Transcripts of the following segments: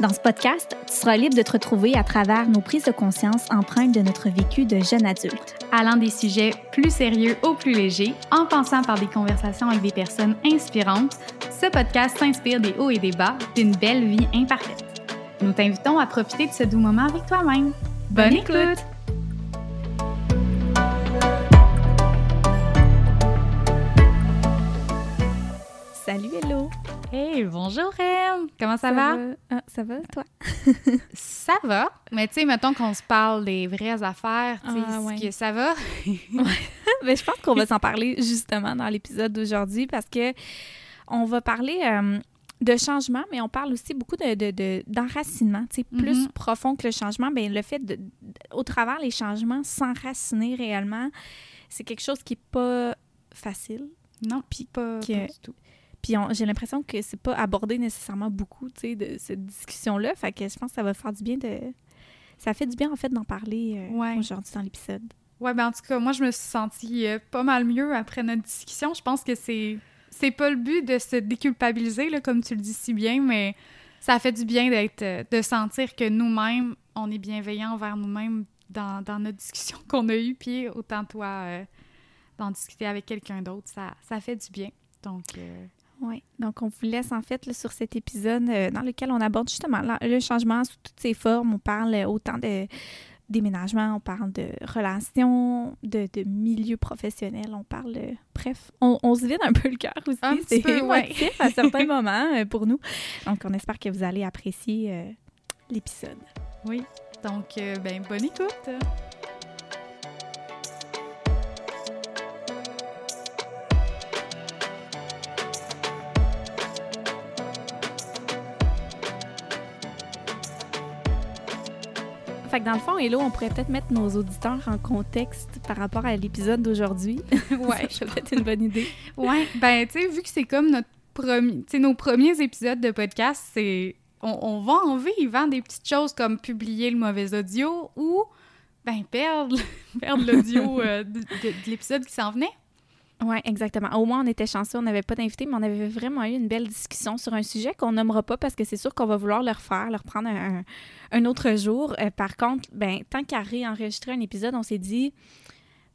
Dans ce podcast, tu seras libre de te retrouver à travers nos prises de conscience empreintes de notre vécu de jeune adulte. Allant des sujets plus sérieux aux plus légers, en passant par des conversations avec des personnes inspirantes, ce podcast s'inspire des hauts et des bas d'une belle vie imparfaite. Nous t'invitons à profiter de ce doux moment avec toi-même. Bonne, écoute! Salut, hello! Hey, bonjour Em! Comment ça, va? Ah, ça va, toi? Ça va, mais tu sais, mettons qu'on se parle des vraies affaires, tu sais, Ah, ouais. que ça va? Mais je pense qu'on va s'en parler justement dans l'épisode d'aujourd'hui parce que on va parler euh, de changement, mais on parle aussi beaucoup de, de- de- d'enracinement, tu sais, plus Mhm. profond que le changement. Bien, le fait de, au travers les changements, s'enraciner réellement, c'est quelque chose qui est pas facile. Non, puis pas, pas du tout. Puis j'ai l'impression que c'est pas abordé nécessairement beaucoup, tu sais, de cette discussion-là. Fait que je pense que ça va faire du bien de... Ça fait du bien, en fait, d'en parler euh, Ouais. aujourd'hui dans l'épisode. Ouais, ben en tout cas, moi, je me suis sentie euh, pas mal mieux après notre discussion. Je pense que c'est c'est pas le but de se déculpabiliser, là, comme tu le dis si bien, mais ça fait du bien d'être euh, de sentir que nous-mêmes, on est bienveillants envers nous-mêmes dans, dans notre discussion qu'on a eue, puis autant toi euh, d'en discuter avec quelqu'un d'autre, ça, ça fait du bien. Donc, euh, Oui, donc on vous laisse en fait là, sur cet épisode euh, dans lequel on aborde justement la- le changement sous toutes ses formes. On parle euh, autant de déménagement, on parle de relations, de, de milieu professionnel, on parle... euh, bref, on, on se vide un peu le cœur aussi. Un petit C'est peu, ouais. émotif à certains moments euh, pour nous. Donc on espère que vous allez apprécier l'épisode. oui. Donc, ben, bonne écoute! Fait que dans le fond, Hello, on pourrait peut-être mettre nos auditeurs en contexte par rapport à l'épisode d'aujourd'hui. Ouais, Ça serait peut-être une bonne idée. Ouais, ben tu sais, vu que c'est comme notre premier, nos premiers épisodes de podcast, c'est on, on va en vivre hein, des petites choses comme publier le mauvais audio ou ben perdre, perdre l'audio euh, de, de- de l'épisode qui s'en venait. Oui, exactement. Au moins, on était chanceux, on n'avait pas d'invité, mais on avait vraiment eu une belle discussion sur un sujet qu'on nommera pas parce que c'est sûr qu'on va vouloir le refaire, le reprendre un, un autre jour. Euh, par contre, ben, tant qu'à réenregistrer un épisode, on s'est dit,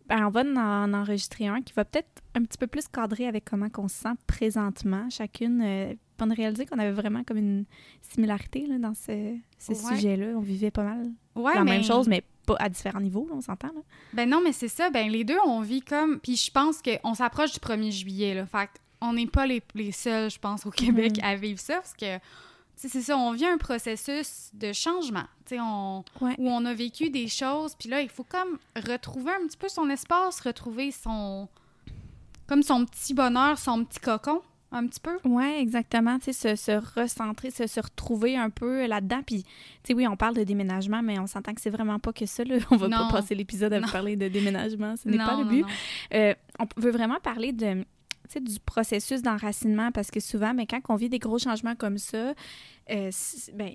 ben, on va en, en enregistrer un qui va peut-être un petit peu plus cadrer avec comment on se sent présentement, chacune. Euh, on a réalisé qu'on avait vraiment comme une similarité là, dans ce, ce Ouais. sujet-là. On vivait pas mal Ouais, la mais- même chose, mais pas à différents niveaux, là, on s'entend. là. Ben non, mais c'est ça, ben les deux on vit comme puis je pense qu'on s'approche du 1er juillet là. Fait on n'est pas les, les seuls, je pense au Québec Mhm. à vivre ça parce que c'est ça, on vit un processus de changement. Tu sais, on, Ouais. où on a vécu des choses, puis là, il faut comme retrouver un petit peu son espace, retrouver son... comme son petit bonheur, son petit cocon, un petit peu? Oui, exactement. Tu sais, se, se recentrer, se, se retrouver un peu là-dedans. Puis, tu sais, oui, on parle de déménagement, mais on s'entend que c'est vraiment pas que ça. Là. On va Non. pas passer l'épisode à vous parler de déménagement. Ce n'est pas le but. Euh, on veut vraiment parler de du processus d'enracinement parce que souvent, mais quand on vit des gros changements comme ça, euh, ben,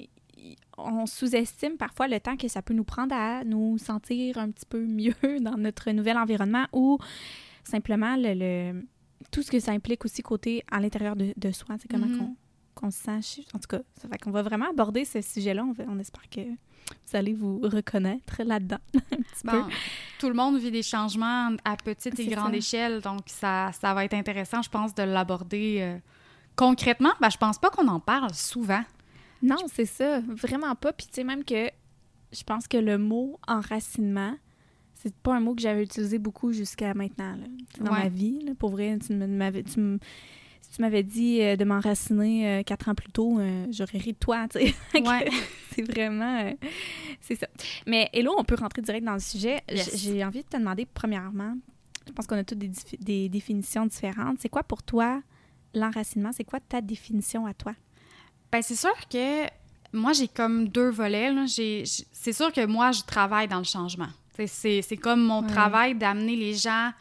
on sous-estime parfois le temps que ça peut nous prendre à nous sentir un petit peu mieux dans notre nouvel environnement ou simplement le, le- tout ce que ça implique aussi côté à l'intérieur de, de soi, c'est comment Mhm. qu'on se sent. En tout cas, ça fait qu'on va vraiment aborder ce sujet-là. On, espère que vous allez vous reconnaître là-dedans un petit peu. Bon, tout le monde vit des changements à petite et grande ça. échelle, donc ça, ça va être intéressant, je pense, de l'aborder euh, concrètement. Ben, je pense pas qu'on en parle souvent. Non, c'est ça. Vraiment pas. Puis tu sais, même que je pense que le mot enracinement, c'est pas un mot que j'avais utilisé beaucoup jusqu'à maintenant, là. Dans Ouais. ma vie. là. Pour vrai, tu m'avais... Tu si tu m'avais dit euh, de m'enraciner euh, quatre ans plus tôt, euh, j'aurais ri de toi, tu sais. Fait que Ouais. c'est vraiment... c'est ça. Mais Hello, on peut rentrer direct dans le sujet. Yes. J'ai envie de te demander, premièrement, je pense qu'on a toutes des, définitions différentes. C'est quoi pour toi l'enracinement? C'est quoi ta définition à toi? Ben, c'est sûr que moi, j'ai comme deux volets. C'est sûr que moi, je travaille dans le changement. C'est comme mon Ouais. travail d'amener les gens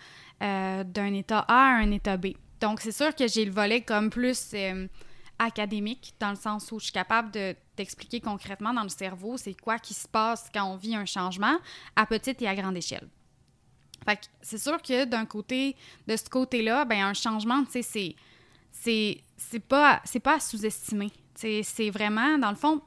euh, d'un état A à un état B. Donc, c'est sûr que j'ai le volet comme plus euh, académique, dans le sens où je suis capable de t'expliquer concrètement dans le cerveau c'est quoi qui se passe quand on vit un changement à petite et à grande échelle. Fait que c'est sûr que d'un côté, de ce côté-là, ben un changement, tu sais, c'est c'est c'est pas c'est pas à sous-estimer. C'est vraiment dans le fond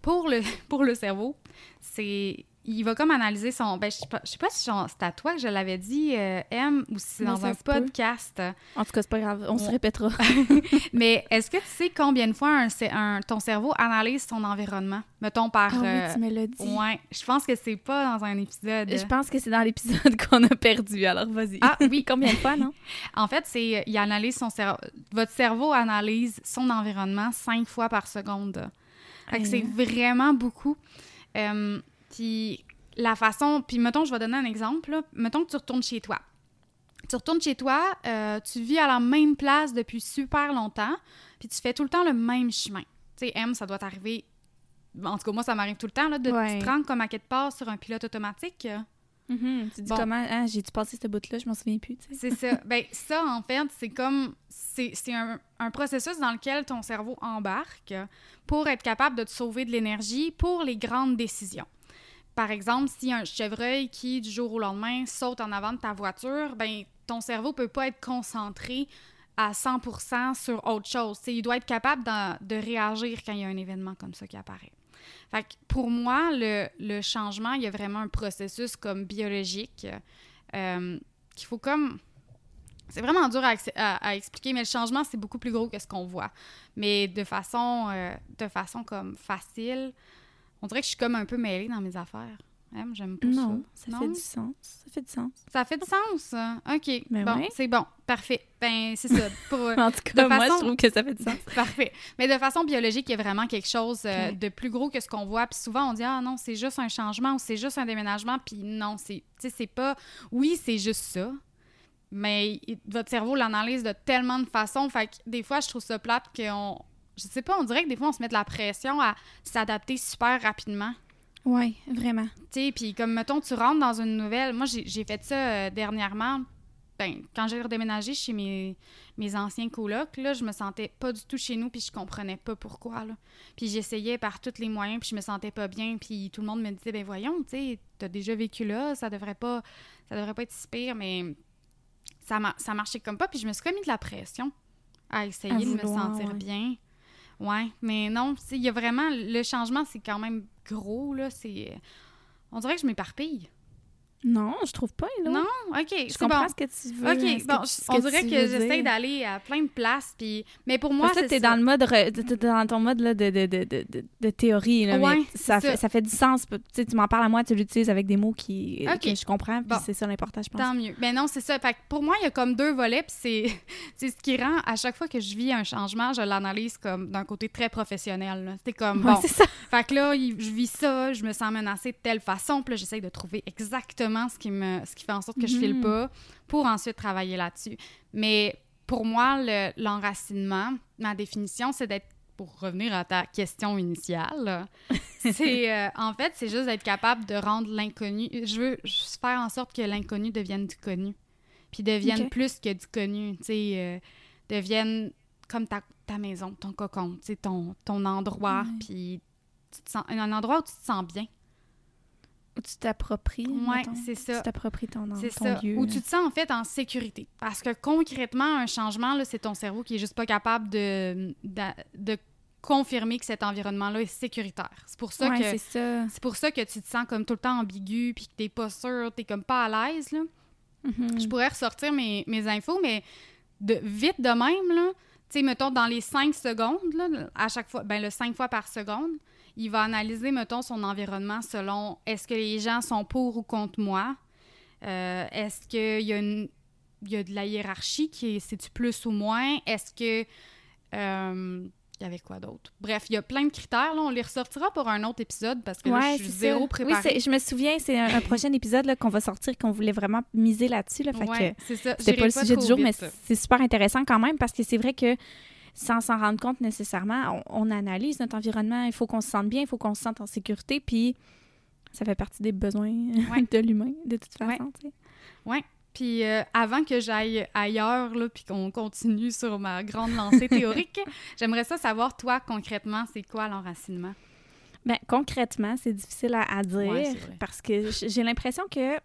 pour le pour le cerveau, c'est il va comme analyser son. Ben, je sais pas, je sais pas si c'est à toi que je l'avais dit, euh, M, ou si c'est dans un podcast. En tout cas, c'est pas grave, on se répétera. Mais est-ce que tu sais combien de fois un, ton cerveau analyse son environnement? Mettons par. Ah oui, euh, tu me l'as dit. Ouais, je pense que c'est pas dans un épisode. Je pense que c'est dans l'épisode qu'on a perdu, alors vas-y. Ah oui, combien de fois, non? en fait, c'est. Il analyse son cerveau. Votre cerveau analyse son environnement cinq fois par seconde. Fait que c'est vraiment beaucoup. Euh, puis la façon. Puis mettons, je vais donner un exemple. Mettons que tu retournes chez toi. Tu retournes chez toi, euh, tu vis à la même place depuis super longtemps, puis tu fais tout le temps le même chemin. Tu sais, M, ça doit t'arriver. En tout cas, moi, ça m'arrive tout le temps, là, de te rendre comme à quelque part sur un pilote automatique. Mm-hmm. Tu dis comment, hein, j'ai-tu passé ce bout-là, je m'en souviens plus. C'est ça. ben, ça, en fait, c'est comme. C'est un, un, processus dans lequel ton cerveau embarque pour être capable de te sauver de l'énergie pour les grandes décisions par exemple, si un chevreuil qui, du jour au lendemain, saute en avant de ta voiture, ben ton cerveau peut pas être concentré à 100% sur autre chose. il doit être capable de, réagir quand il y a un événement comme ça qui apparaît. Fait pour moi, le, changement, il y a vraiment un processus comme biologique euh, qu'il faut comme... C'est vraiment dur à, expliquer, mais le changement, c'est beaucoup plus gros que ce qu'on voit. Mais de façon, euh, de façon comme facile, on dirait que je suis comme un peu mêlée dans mes affaires. J'aime pas non, ça. ça fait du sens. Ça fait du sens. Ça fait du sens. OK. Ben bon, c'est bon. Parfait. Ben, c'est ça. Pour, en tout cas, moi, je trouve que ça fait du sens. Parfait. Mais de façon biologique, il y a vraiment quelque chose euh, de plus gros que ce qu'on voit. Puis souvent, on dit, ah non, c'est juste un changement ou c'est juste un déménagement. Puis non, c'est, c'est pas. Oui, c'est juste ça. Mais votre cerveau l'analyse de tellement de façons. Fait que des fois, je trouve ça plate qu'on je sais pas, on dirait que des fois, on se met de la pression à s'adapter super rapidement. Oui, vraiment. Tu sais, puis comme, mettons, tu rentres dans une nouvelle... Moi, j'ai fait ça euh, dernièrement. Ben, quand j'ai redéménagé chez mes, mes anciens colocs, là, je me sentais pas du tout chez nous, puis je comprenais pas pourquoi, là. Puis j'essayais par tous les moyens, puis je me sentais pas bien, puis tout le monde me disait, ben voyons, tu sais, t'as déjà vécu là, ça devrait pas... Ça devrait pas être si pire, mais ça, ça marchait comme pas, puis je me suis remis de la pression à essayer de me sentir bien. Ouais, mais non, il y a vraiment. Le changement, c'est quand même gros, là. C'est. On dirait que je m'éparpille. Non, je trouve pas, là. Non, OK, Je comprends ce que tu veux. OK, bon, on dirait que j'essaie d'aller à plein de places, puis... Mais pour moi, c'est t'es dans le mode... T'es dans ton mode là, de, de, de, de, de théorie, là, ouais, ça, fait, ça. fait du sens. Tu, tu m'en parles à moi, tu l'utilises avec des mots qui, que je comprends, puis c'est ça l'important, je pense. Tant mieux. Mais non, c'est ça. Fait pour moi, il y a comme deux volets, puis c'est ce qui rend, à chaque fois que je vis un changement, je l'analyse comme d'un côté très professionnel. C'est comme, bon... c'est ça. Fait que là, je vis ça, je me sens menacée de telle façon, puis là, j'essaie de trouver exactement ce qui me ce qui fait en sorte que je file mhm. pas, pour ensuite travailler là-dessus. Mais pour moi, l'enracinement, ma définition, c'est d'être pour revenir à ta question initiale, c'est euh, en fait, c'est juste d'être capable de rendre l'inconnu. Je veux faire en sorte que l'inconnu devienne du connu, puis devienne plus que du connu, tu sais, euh, devienne comme ta, ta, maison, ton cocon, tu sais, ton, ton endroit, puis un endroit où tu te sens bien. Où tu t'appropries. Oui, c'est ça. Tu t'appropries ton, ton ça. lieu. Où tu te sens en fait en sécurité. Parce que concrètement, un changement, c'est ton cerveau qui est juste pas capable de, de, confirmer que cet environnement-là est sécuritaire. C'est pour ça que c'est pour ça que tu te sens comme tout le temps ambigu puis que t'es pas sûr, t'es comme pas à l'aise là. Mm-hmm. Je pourrais ressortir mes, mes infos, mais de vite de même là, tu sais mettons dans les cinq secondes là, à chaque fois, ben le cinq fois par seconde il va analyser, mettons, son environnement selon est-ce que les gens sont pour ou contre moi? Euh, est-ce qu'il y, a y a de la hiérarchie qui est c'est-tu plus ou moins? Est-ce que. Euh, il y avait quoi d'autre? Bref, il y a plein de critères. Là. On les ressortira pour un autre épisode parce que là, je suis zéro préparée. Oui, je me souviens, c'est un, prochain épisode qu'on va sortir qu'on voulait vraiment miser là-dessus. Là, ouais, c'est ça. C'était pas le sujet du jour, mais c'est super intéressant quand même parce que c'est vrai que sans s'en rendre compte nécessairement, on, analyse notre environnement. Il faut qu'on se sente bien, il faut qu'on se sente en sécurité. Puis ça fait partie des besoins de l'humain, de toute façon. Oui. Puis euh, avant que j'aille ailleurs, là, puis qu'on continue sur ma grande lancée théorique, j'aimerais ça savoir, toi, concrètement, c'est quoi l'enracinement? Bien, concrètement, c'est difficile à, dire parce que j'ai l'impression que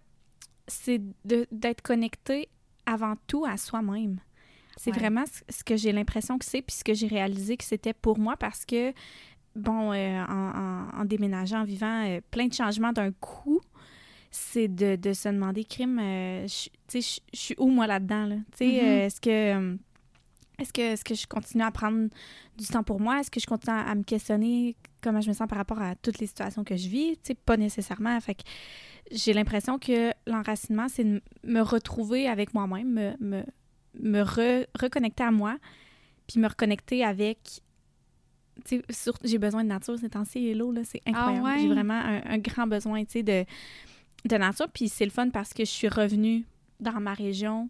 c'est d'être connecté avant tout à soi-même. C'est vraiment ce que j'ai l'impression que c'est, puis ce que j'ai réalisé que c'était pour moi parce que, bon, euh, en, déménageant, en vivant euh, plein de changements d'un coup, c'est de, se demander, crime, euh, tu sais, je suis où moi là-dedans? Là? Tu sais, mm-hmm. est-ce que. Est-ce que, est que je continue à prendre du temps pour moi? Est-ce que je continue à, me questionner comment je me sens par rapport à toutes les situations que je vis? Tu sais, pas nécessairement. Fait que j'ai l'impression que l'enracinement, c'est de me retrouver avec moi-même, me, me, me reconnecter à moi, puis me reconnecter avec. J'ai besoin de nature ces temps-ci, l'eau, là, c'est ah incroyable. J'ai vraiment un, grand besoin, de, de nature. Puis c'est le fun parce que je suis revenue dans ma région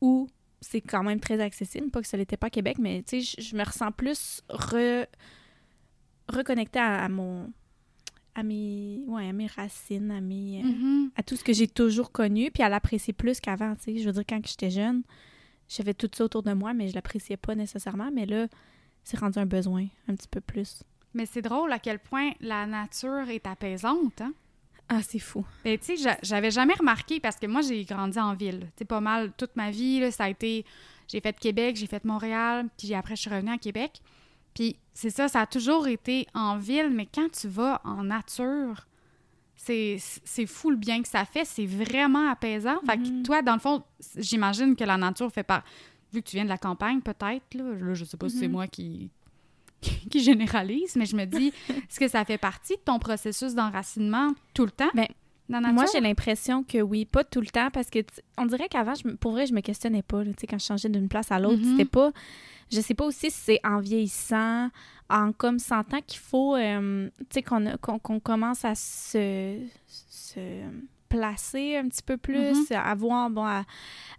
où c'est quand même très accessible. Pas que ça l'était pas à Québec, mais tu sais, je, me ressens plus re, reconnectée à, mon à mes, ouais, à mes racines, à, mes, mm-hmm. à tout ce que j'ai toujours connu, puis à l'apprécier plus qu'avant. Tu sais, je veux dire, quand j'étais jeune, j'avais tout ça autour de moi, mais je l'appréciais pas nécessairement. Mais là, c'est rendu un besoin un petit peu plus. Mais c'est drôle à quel point la nature est apaisante, hein? Ah, c'est fou. Mais tu sais, j'avais jamais remarqué parce que moi, j'ai grandi en ville. Tu pas mal toute ma vie, là, ça a été. J'ai fait Québec, j'ai fait Montréal, puis après, je suis revenue à Québec. Puis c'est ça, ça a toujours été en ville, mais quand tu vas en nature, c'est fou le bien que ça fait. C'est vraiment apaisant. Fait que mhm. toi, dans le fond, j'imagine que la nature fait par. Vu que tu viens de la campagne, peut-être, là, là, je sais pas si c'est mhm. moi qui, qui généralise, mais je me dis, est-ce que ça fait partie de ton processus d'enracinement tout le temps? Ben, moi, j'ai l'impression que oui, pas tout le temps, parce que on dirait qu'avant, pour vrai, je me questionnais pas. Là, quand je changeais d'une place à l'autre, mhm. c'était pas. Je sais pas aussi si c'est en vieillissant, en comme sentant qu'il faut, euh, tu sais, qu'on commence à se, placer un petit peu plus, mhm. à voir, bon, à,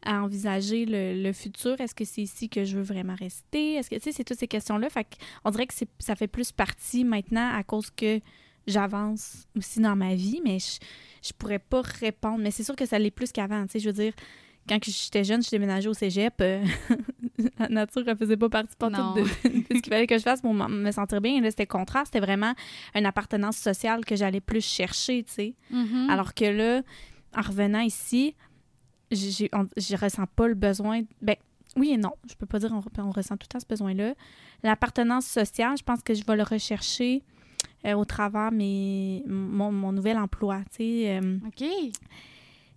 envisager le, futur. Est-ce que c'est ici que je veux vraiment rester? Est-ce que, tu sais, c'est toutes ces questions-là. Fait on dirait que ça fait plus partie maintenant à cause que j'avance aussi dans ma vie, mais je, je pourrais pas répondre. Mais c'est sûr que ça l'est plus qu'avant, tu sais, je veux dire quand j'étais jeune, je déménageais au cégep. Euh, la nature ne faisait pas partie de, de, ce qu'il fallait que je fasse pour me sentir bien. Là, c'était contraire. C'était vraiment une appartenance sociale que j'allais plus chercher, tu sais. Mm-hmm. Alors que là, en revenant ici, je ressens pas le besoin. Ben, oui et non. Je peux pas dire on, on ressent tout le temps ce besoin-là. L'appartenance sociale, je pense que je vais le rechercher euh, au travers mes, mon, mon nouvel emploi, tu sais. Euh, OK.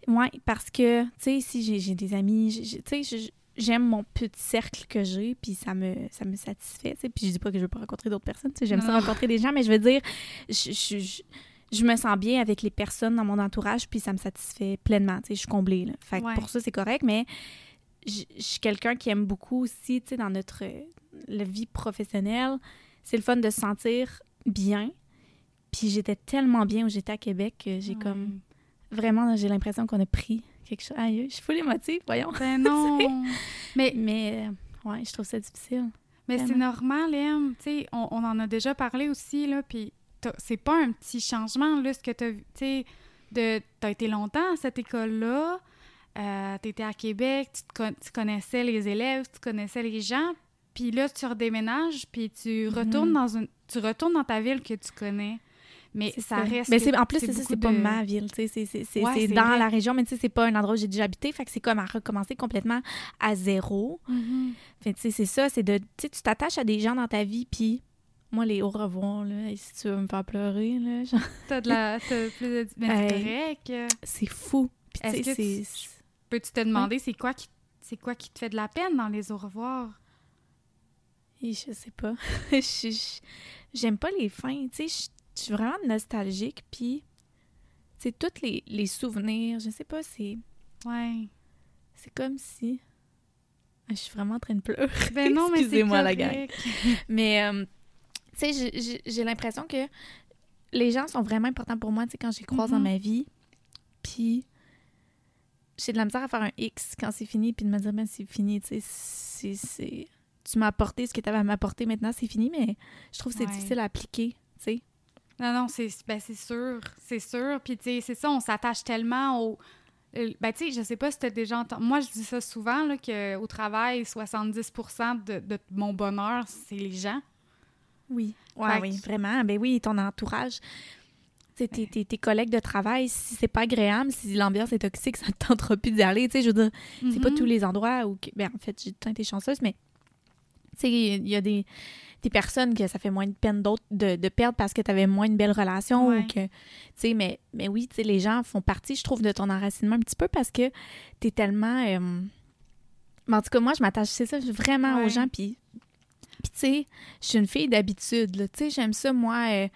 Oui, parce que, tu sais, si j'ai des amis, tu sais, j'aime mon petit cercle que j'ai, puis ça me, ça me satisfait, tu sais. Puis je dis pas que je veux pas rencontrer d'autres personnes, tu sais, j'aime ça rencontrer des gens, mais je veux dire, je, je, me sens bien avec les personnes dans mon entourage, puis ça me satisfait pleinement, tu sais, je suis comblée, là. Fait que pour ça, c'est correct, mais je, suis quelqu'un qui aime beaucoup aussi, tu sais, dans notre la vie professionnelle, c'est le fun de se sentir bien. Puis j'étais tellement bien où j'étais à Québec que j'ai comme Vraiment, j'ai l'impression qu'on a pris quelque chose. Aïe, je suis full émotive, voyons. Ben non! mais, mais euh, ouais, je trouve ça difficile. Mais c'est normal, Em. Tu sais, on, en a déjà parlé aussi, là, puis c'est pas un petit changement, là, ce que t'as vu. Tu sais, t'as été longtemps à cette école-là, euh, t'étais à Québec, tu, connaissais les élèves, tu connaissais les gens, puis là, tu redéménages, puis tu mm-hmm. retournes dans une... Tu retournes dans ta ville que tu connais. Mais ça reste. Mais en plus, c'est ça, c'est pas ma ville. C'est dans la région, mais c'est pas un endroit où j'ai déjà habité. Fait que c'est comme à recommencer complètement à zéro. Mm-hmm. Fait tu sais, c'est ça, c'est de. Tu t'attaches à des gens dans ta vie, puis moi, les au revoir, là, si tu veux me faire pleurer, là. Genre... T'as de la. Plus de. Mais c'est C'est fou. Que tu... peux-tu te demander, c'est quoi qui. C'est quoi qui te fait de la peine dans les au revoir? je sais pas. J'aime pas les fins. Tu sais, je suis vraiment nostalgique, puis c'est tous les, les, souvenirs, je sais pas, c'est... Ouais. C'est comme si... Ah, je suis vraiment en train de pleurer. Ben non, mais Excusez-moi, la gang. mais, euh, tu sais, j'ai l'impression que les gens sont vraiment importants pour moi, tu sais, quand j'y croise dans mm-hmm. ma vie. Puis, j'ai de la misère à faire un X quand c'est fini, puis de me dire, ben, c'est fini, tu sais, c'est... Tu m'as apporté ce que tu avais à m'apporter, maintenant c'est fini, mais je trouve que c'est difficile à appliquer, tu sais. Non, non, c'est ben, sûr. C'est sûr. Puis, tu sais, c'est ça, on s'attache tellement au. euh, ben, tu sais, je sais pas si tu as déjà entendu. Moi, je dis ça souvent, là, qu'au travail, 70 de, de mon bonheur, c'est les gens. Oui, ouais, oui, vraiment. Ben oui, ton entourage. Tes, tes, tes, collègues de travail, si c'est pas agréable, si l'ambiance est toxique, ça ne tentera plus d'y aller. Tu sais, je veux dire, c'est pas Mhm. tous les endroits où. Ben, en fait, j'ai été chanceuse, mais tu sais, il y a des, des personnes que ça fait moins de peine d'autres de, de perdre parce que tu avais moins une belle relation Ouais. ou que. Tu sais, mais, mais oui, tu sais, les gens font partie, je trouve, de ton enracinement un petit peu parce que tu es tellement. euh, mais en tout cas, moi, je m'attache, c'est ça, vraiment aux gens. Puis, puis tu sais, je suis une fille d'habitude. Tu sais, j'aime ça, moi, euh,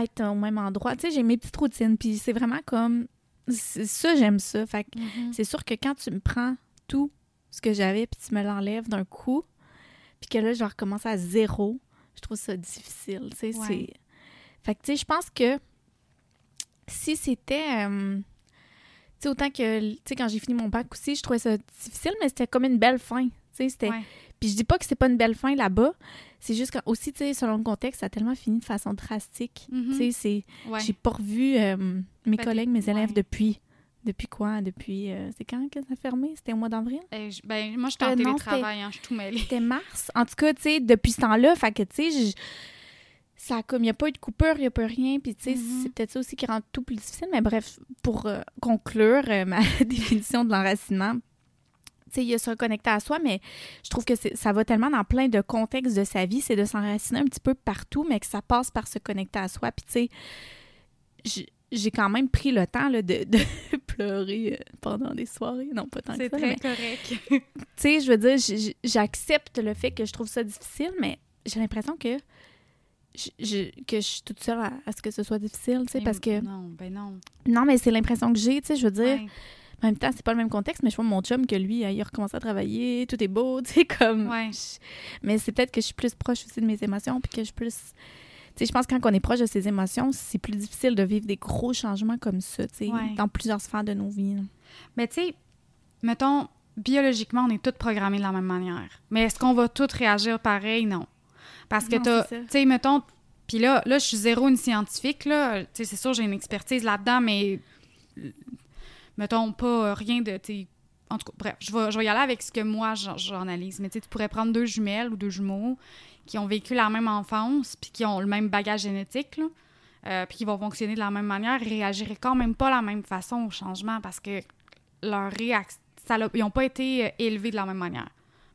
être au même endroit. Tu sais, j'ai mes petites routines. Puis c'est vraiment comme. c'est- Ça, j'aime ça. Fait Mhm. c'est sûr que quand tu me prends tout ce que j'avais puis tu me l'enlèves d'un coup, puis que là, je recommence à zéro, je trouve ça difficile. Tu sais, Ouais. Fait que, tu sais, je pense que si c'était. euh, tu sais, autant que. Tu sais, quand j'ai fini mon bac aussi, je trouvais ça difficile, mais c'était comme une belle fin. Tu sais, c'était. Ouais. Puis je dis pas que c'est pas une belle fin là-bas. C'est juste que, aussi, tu sais, selon le contexte, ça a tellement fini de façon drastique. Mhm. Tu sais, c'est. Ouais. J'ai pas revu euh, mes collègues, mes élèves depuis. Depuis quoi? Depuis. euh, c'est quand que ça a fermé? C'était au mois d'avril? Je- ben, moi, je suis en Euh, non, télétravail, hein, je suis tout mêlée. C'était mars. En tout cas, tu sais, depuis ce temps-là, fait que, tu sais, ça a comme, il n'y a pas eu de coupure, il n'y a pas rien. Puis, tu sais, Mhm. c'est peut-être ça aussi qui rend tout plus difficile. Mais bref, pour euh, conclure euh, ma définition de l'enracinement, tu sais, il y a se reconnecter à soi, mais je trouve que ça va tellement dans plein de contextes de sa vie, c'est de s'enraciner un petit peu partout, mais que ça passe par se connecter à soi. Puis, tu sais, j'ai quand même pris le temps là, de, de pleurer euh, pendant des soirées. Non, pas tant que C'est ça, très mais correct. tu sais, je veux dire, j'accepte le fait que je trouve ça difficile, mais j'ai l'impression que je, je- que je suis toute seule à, à ce que ce soit difficile, tu sais, Ben, parce que... Non, ben non. Non, mais c'est l'impression que j'ai, tu sais, je veux dire... Ouais. En même temps, c'est pas le même contexte, mais je vois mon chum que lui, il a recommencé à travailler, tout est beau, tu sais, comme... Ouais. je- Mais c'est peut-être que je suis plus proche aussi de mes émotions, puis que je suis plus... Sais, je pense que quand on est proche de ses émotions, c'est plus difficile de vivre des gros changements comme ça, tu sais, Ouais. dans plusieurs sphères de nos vies. là. Mais tu sais, mettons, biologiquement, on est tous programmés de la même manière. Mais est-ce qu'on va tous réagir pareil? Non. Parce que tu sais, mettons, puis là, là, je suis zéro une scientifique, là. Tu sais, c'est sûr, j'ai une expertise là-dedans, mais mettons pas euh, rien de, en tout cas, bref, je vais, je vais y aller avec ce que moi, j'analyse. Mais tu pourrais prendre deux jumelles ou deux jumeaux qui ont vécu la même enfance puis qui ont le même bagage génétique, là, euh, puis qui vont fonctionner de la même manière, réagiraient quand même pas de la même façon au changement parce que leur réaction, ils n'ont pas été euh, élevés de la même manière,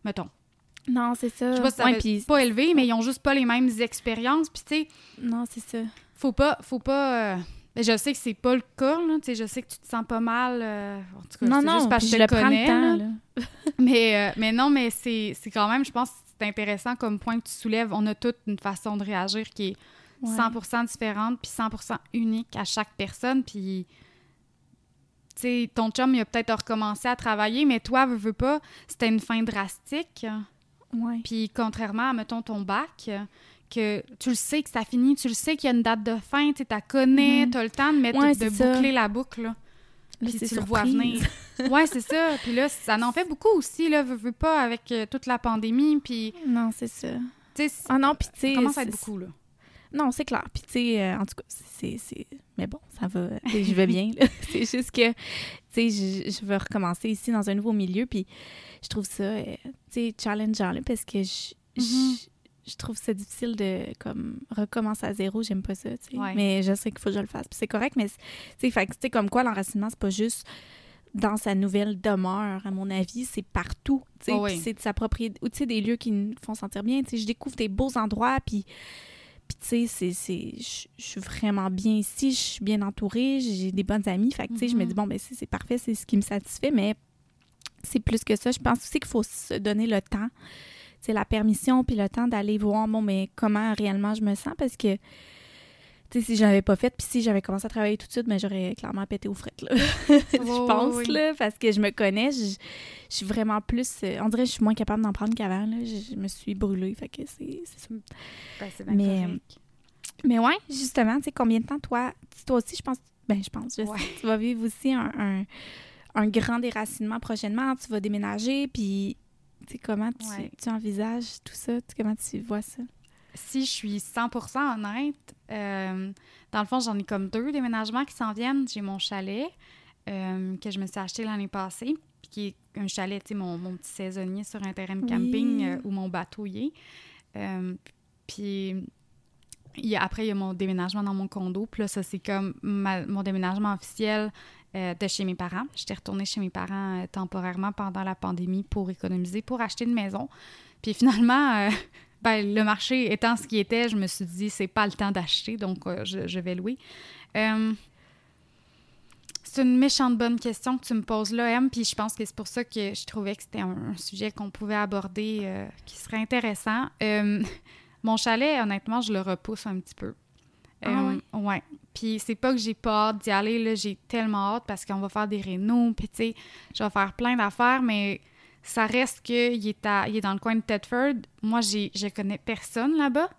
mettons. Non, c'est ça. Je sais pas si ça Ouais, pas élevés, mais ils ont juste pas les mêmes expériences. Puis tu sais, Non, c'est ça. faut pas, faut pas. euh, mais je sais que c'est pas le cas, là. Tu sais, je sais que tu te sens pas mal. euh, en tout cas, Non, non, juste parce que je le connais. le temps, là. là. Mais, euh, mais non, mais c'est quand même, je pense c'est intéressant comme point que tu soulèves. On a toute une façon de réagir qui est Ouais. 100% différente puis 100% unique à chaque personne. Puis, tu sais, ton chum, il a peut-être recommencé à travailler, mais toi, veux, veux pas, c'était une fin drastique. Ouais. Puis contrairement à, mettons, ton bac, que tu le sais que ça finit, tu le sais qu'il y a une date de fin, tu la connais, Mhm. tu as le temps de mettre Ouais, de ça. boucler la boucle. Là. Puis c'est tu le vois surprise. venir. ouais, c'est ça. Puis là, ça en fait beaucoup aussi, là, veux, veux pas, avec euh, toute la pandémie. Puis, Non, c'est ça. tu sais, Ah non, puis tu ça commence à être beaucoup, là. Non, c'est clair. Puis tu sais, euh, en tout cas, c'est... Mais bon, ça va... Je vais bien, là. C'est juste que, tu sais, je, je veux recommencer ici dans un nouveau milieu, puis je trouve ça, euh, tu sais, challengeant, là, parce que je... Mhm. je- Je trouve ça difficile de comme recommencer à zéro, j'aime pas ça, tu sais. Ouais. Mais je sais qu'il faut que je le fasse. Puis c'est correct, mais c'est- tu sais, comme quoi l'enracinement, c'est pas juste dans sa nouvelle demeure, à mon avis, c'est partout. tu sais. Oh oui. Puis c'est de s'approprier, ou tu sais, des lieux qui nous font sentir bien. Tu sais, je découvre des beaux endroits, puis, puis tu sais, c'est, c'est, je suis vraiment bien ici, je suis bien entourée, j'ai des bonnes amies. Fait que, tu sais, je me Mhm. dis, bon, ben c'est, parfait, c'est ce qui me satisfait, mais c'est plus que ça. Je pense aussi qu'il faut se donner le temps, la permission, puis le temps d'aller voir, bon, mais comment réellement je me sens, parce que tu sais, si pas fait, puis si j'avais commencé à travailler tout de suite, mais j'aurais clairement pété aux frettes, là. je pense, oui. là, parce que je me connais, je, je suis vraiment plus... euh, on dirait que je suis moins capable d'en prendre qu'avant, là. Je, je me suis brûlée, fait que c'est ça. Ben, Mais, correct. Mais ouais, justement, tu sais, combien de temps, toi, toi aussi, je pense... Ben, je pense, je sais, tu vas vivre aussi un, un, un grand déracinement prochainement, tu vas déménager, puis... Comment tu, Ouais. tu envisages tout ça? Comment tu vois ça? si je suis 100% honnête, euh, dans le fond, j'en ai comme deux déménagements qui s'en viennent. J'ai mon chalet euh, que je me suis acheté l'année passée, puis qui est un chalet, tu sais, mon, mon petit saisonnier sur un terrain de camping Oui. euh, où mon bateau y est. Euh, puis après, il y a mon déménagement dans mon condo. Puis là, ça, c'est comme ma- mon déménagement officiel euh, de chez mes parents. J'étais retournée chez mes parents euh, temporairement pendant la pandémie pour économiser, pour acheter une maison. Puis finalement, euh, ben, le marché étant ce qui était, je me suis dit, c'est pas le temps d'acheter, donc je, vais louer. C'est une méchante bonne question que tu me poses là, Em, puis je pense que c'est pour ça que je trouvais que c'était un, sujet qu'on pouvait aborder qui serait intéressant. Mon chalet, honnêtement, je le repousse un petit peu. Ah Euh, ouais. Puis c'est pas que j'ai pas hâte d'y aller, là, j'ai tellement hâte parce qu'on va faire des rénaux, puis tu sais, je vais faire plein d'affaires, mais ça reste qu'il est, à- il est dans le coin de Tedford. Moi, j'ai, je connais personne là-bas.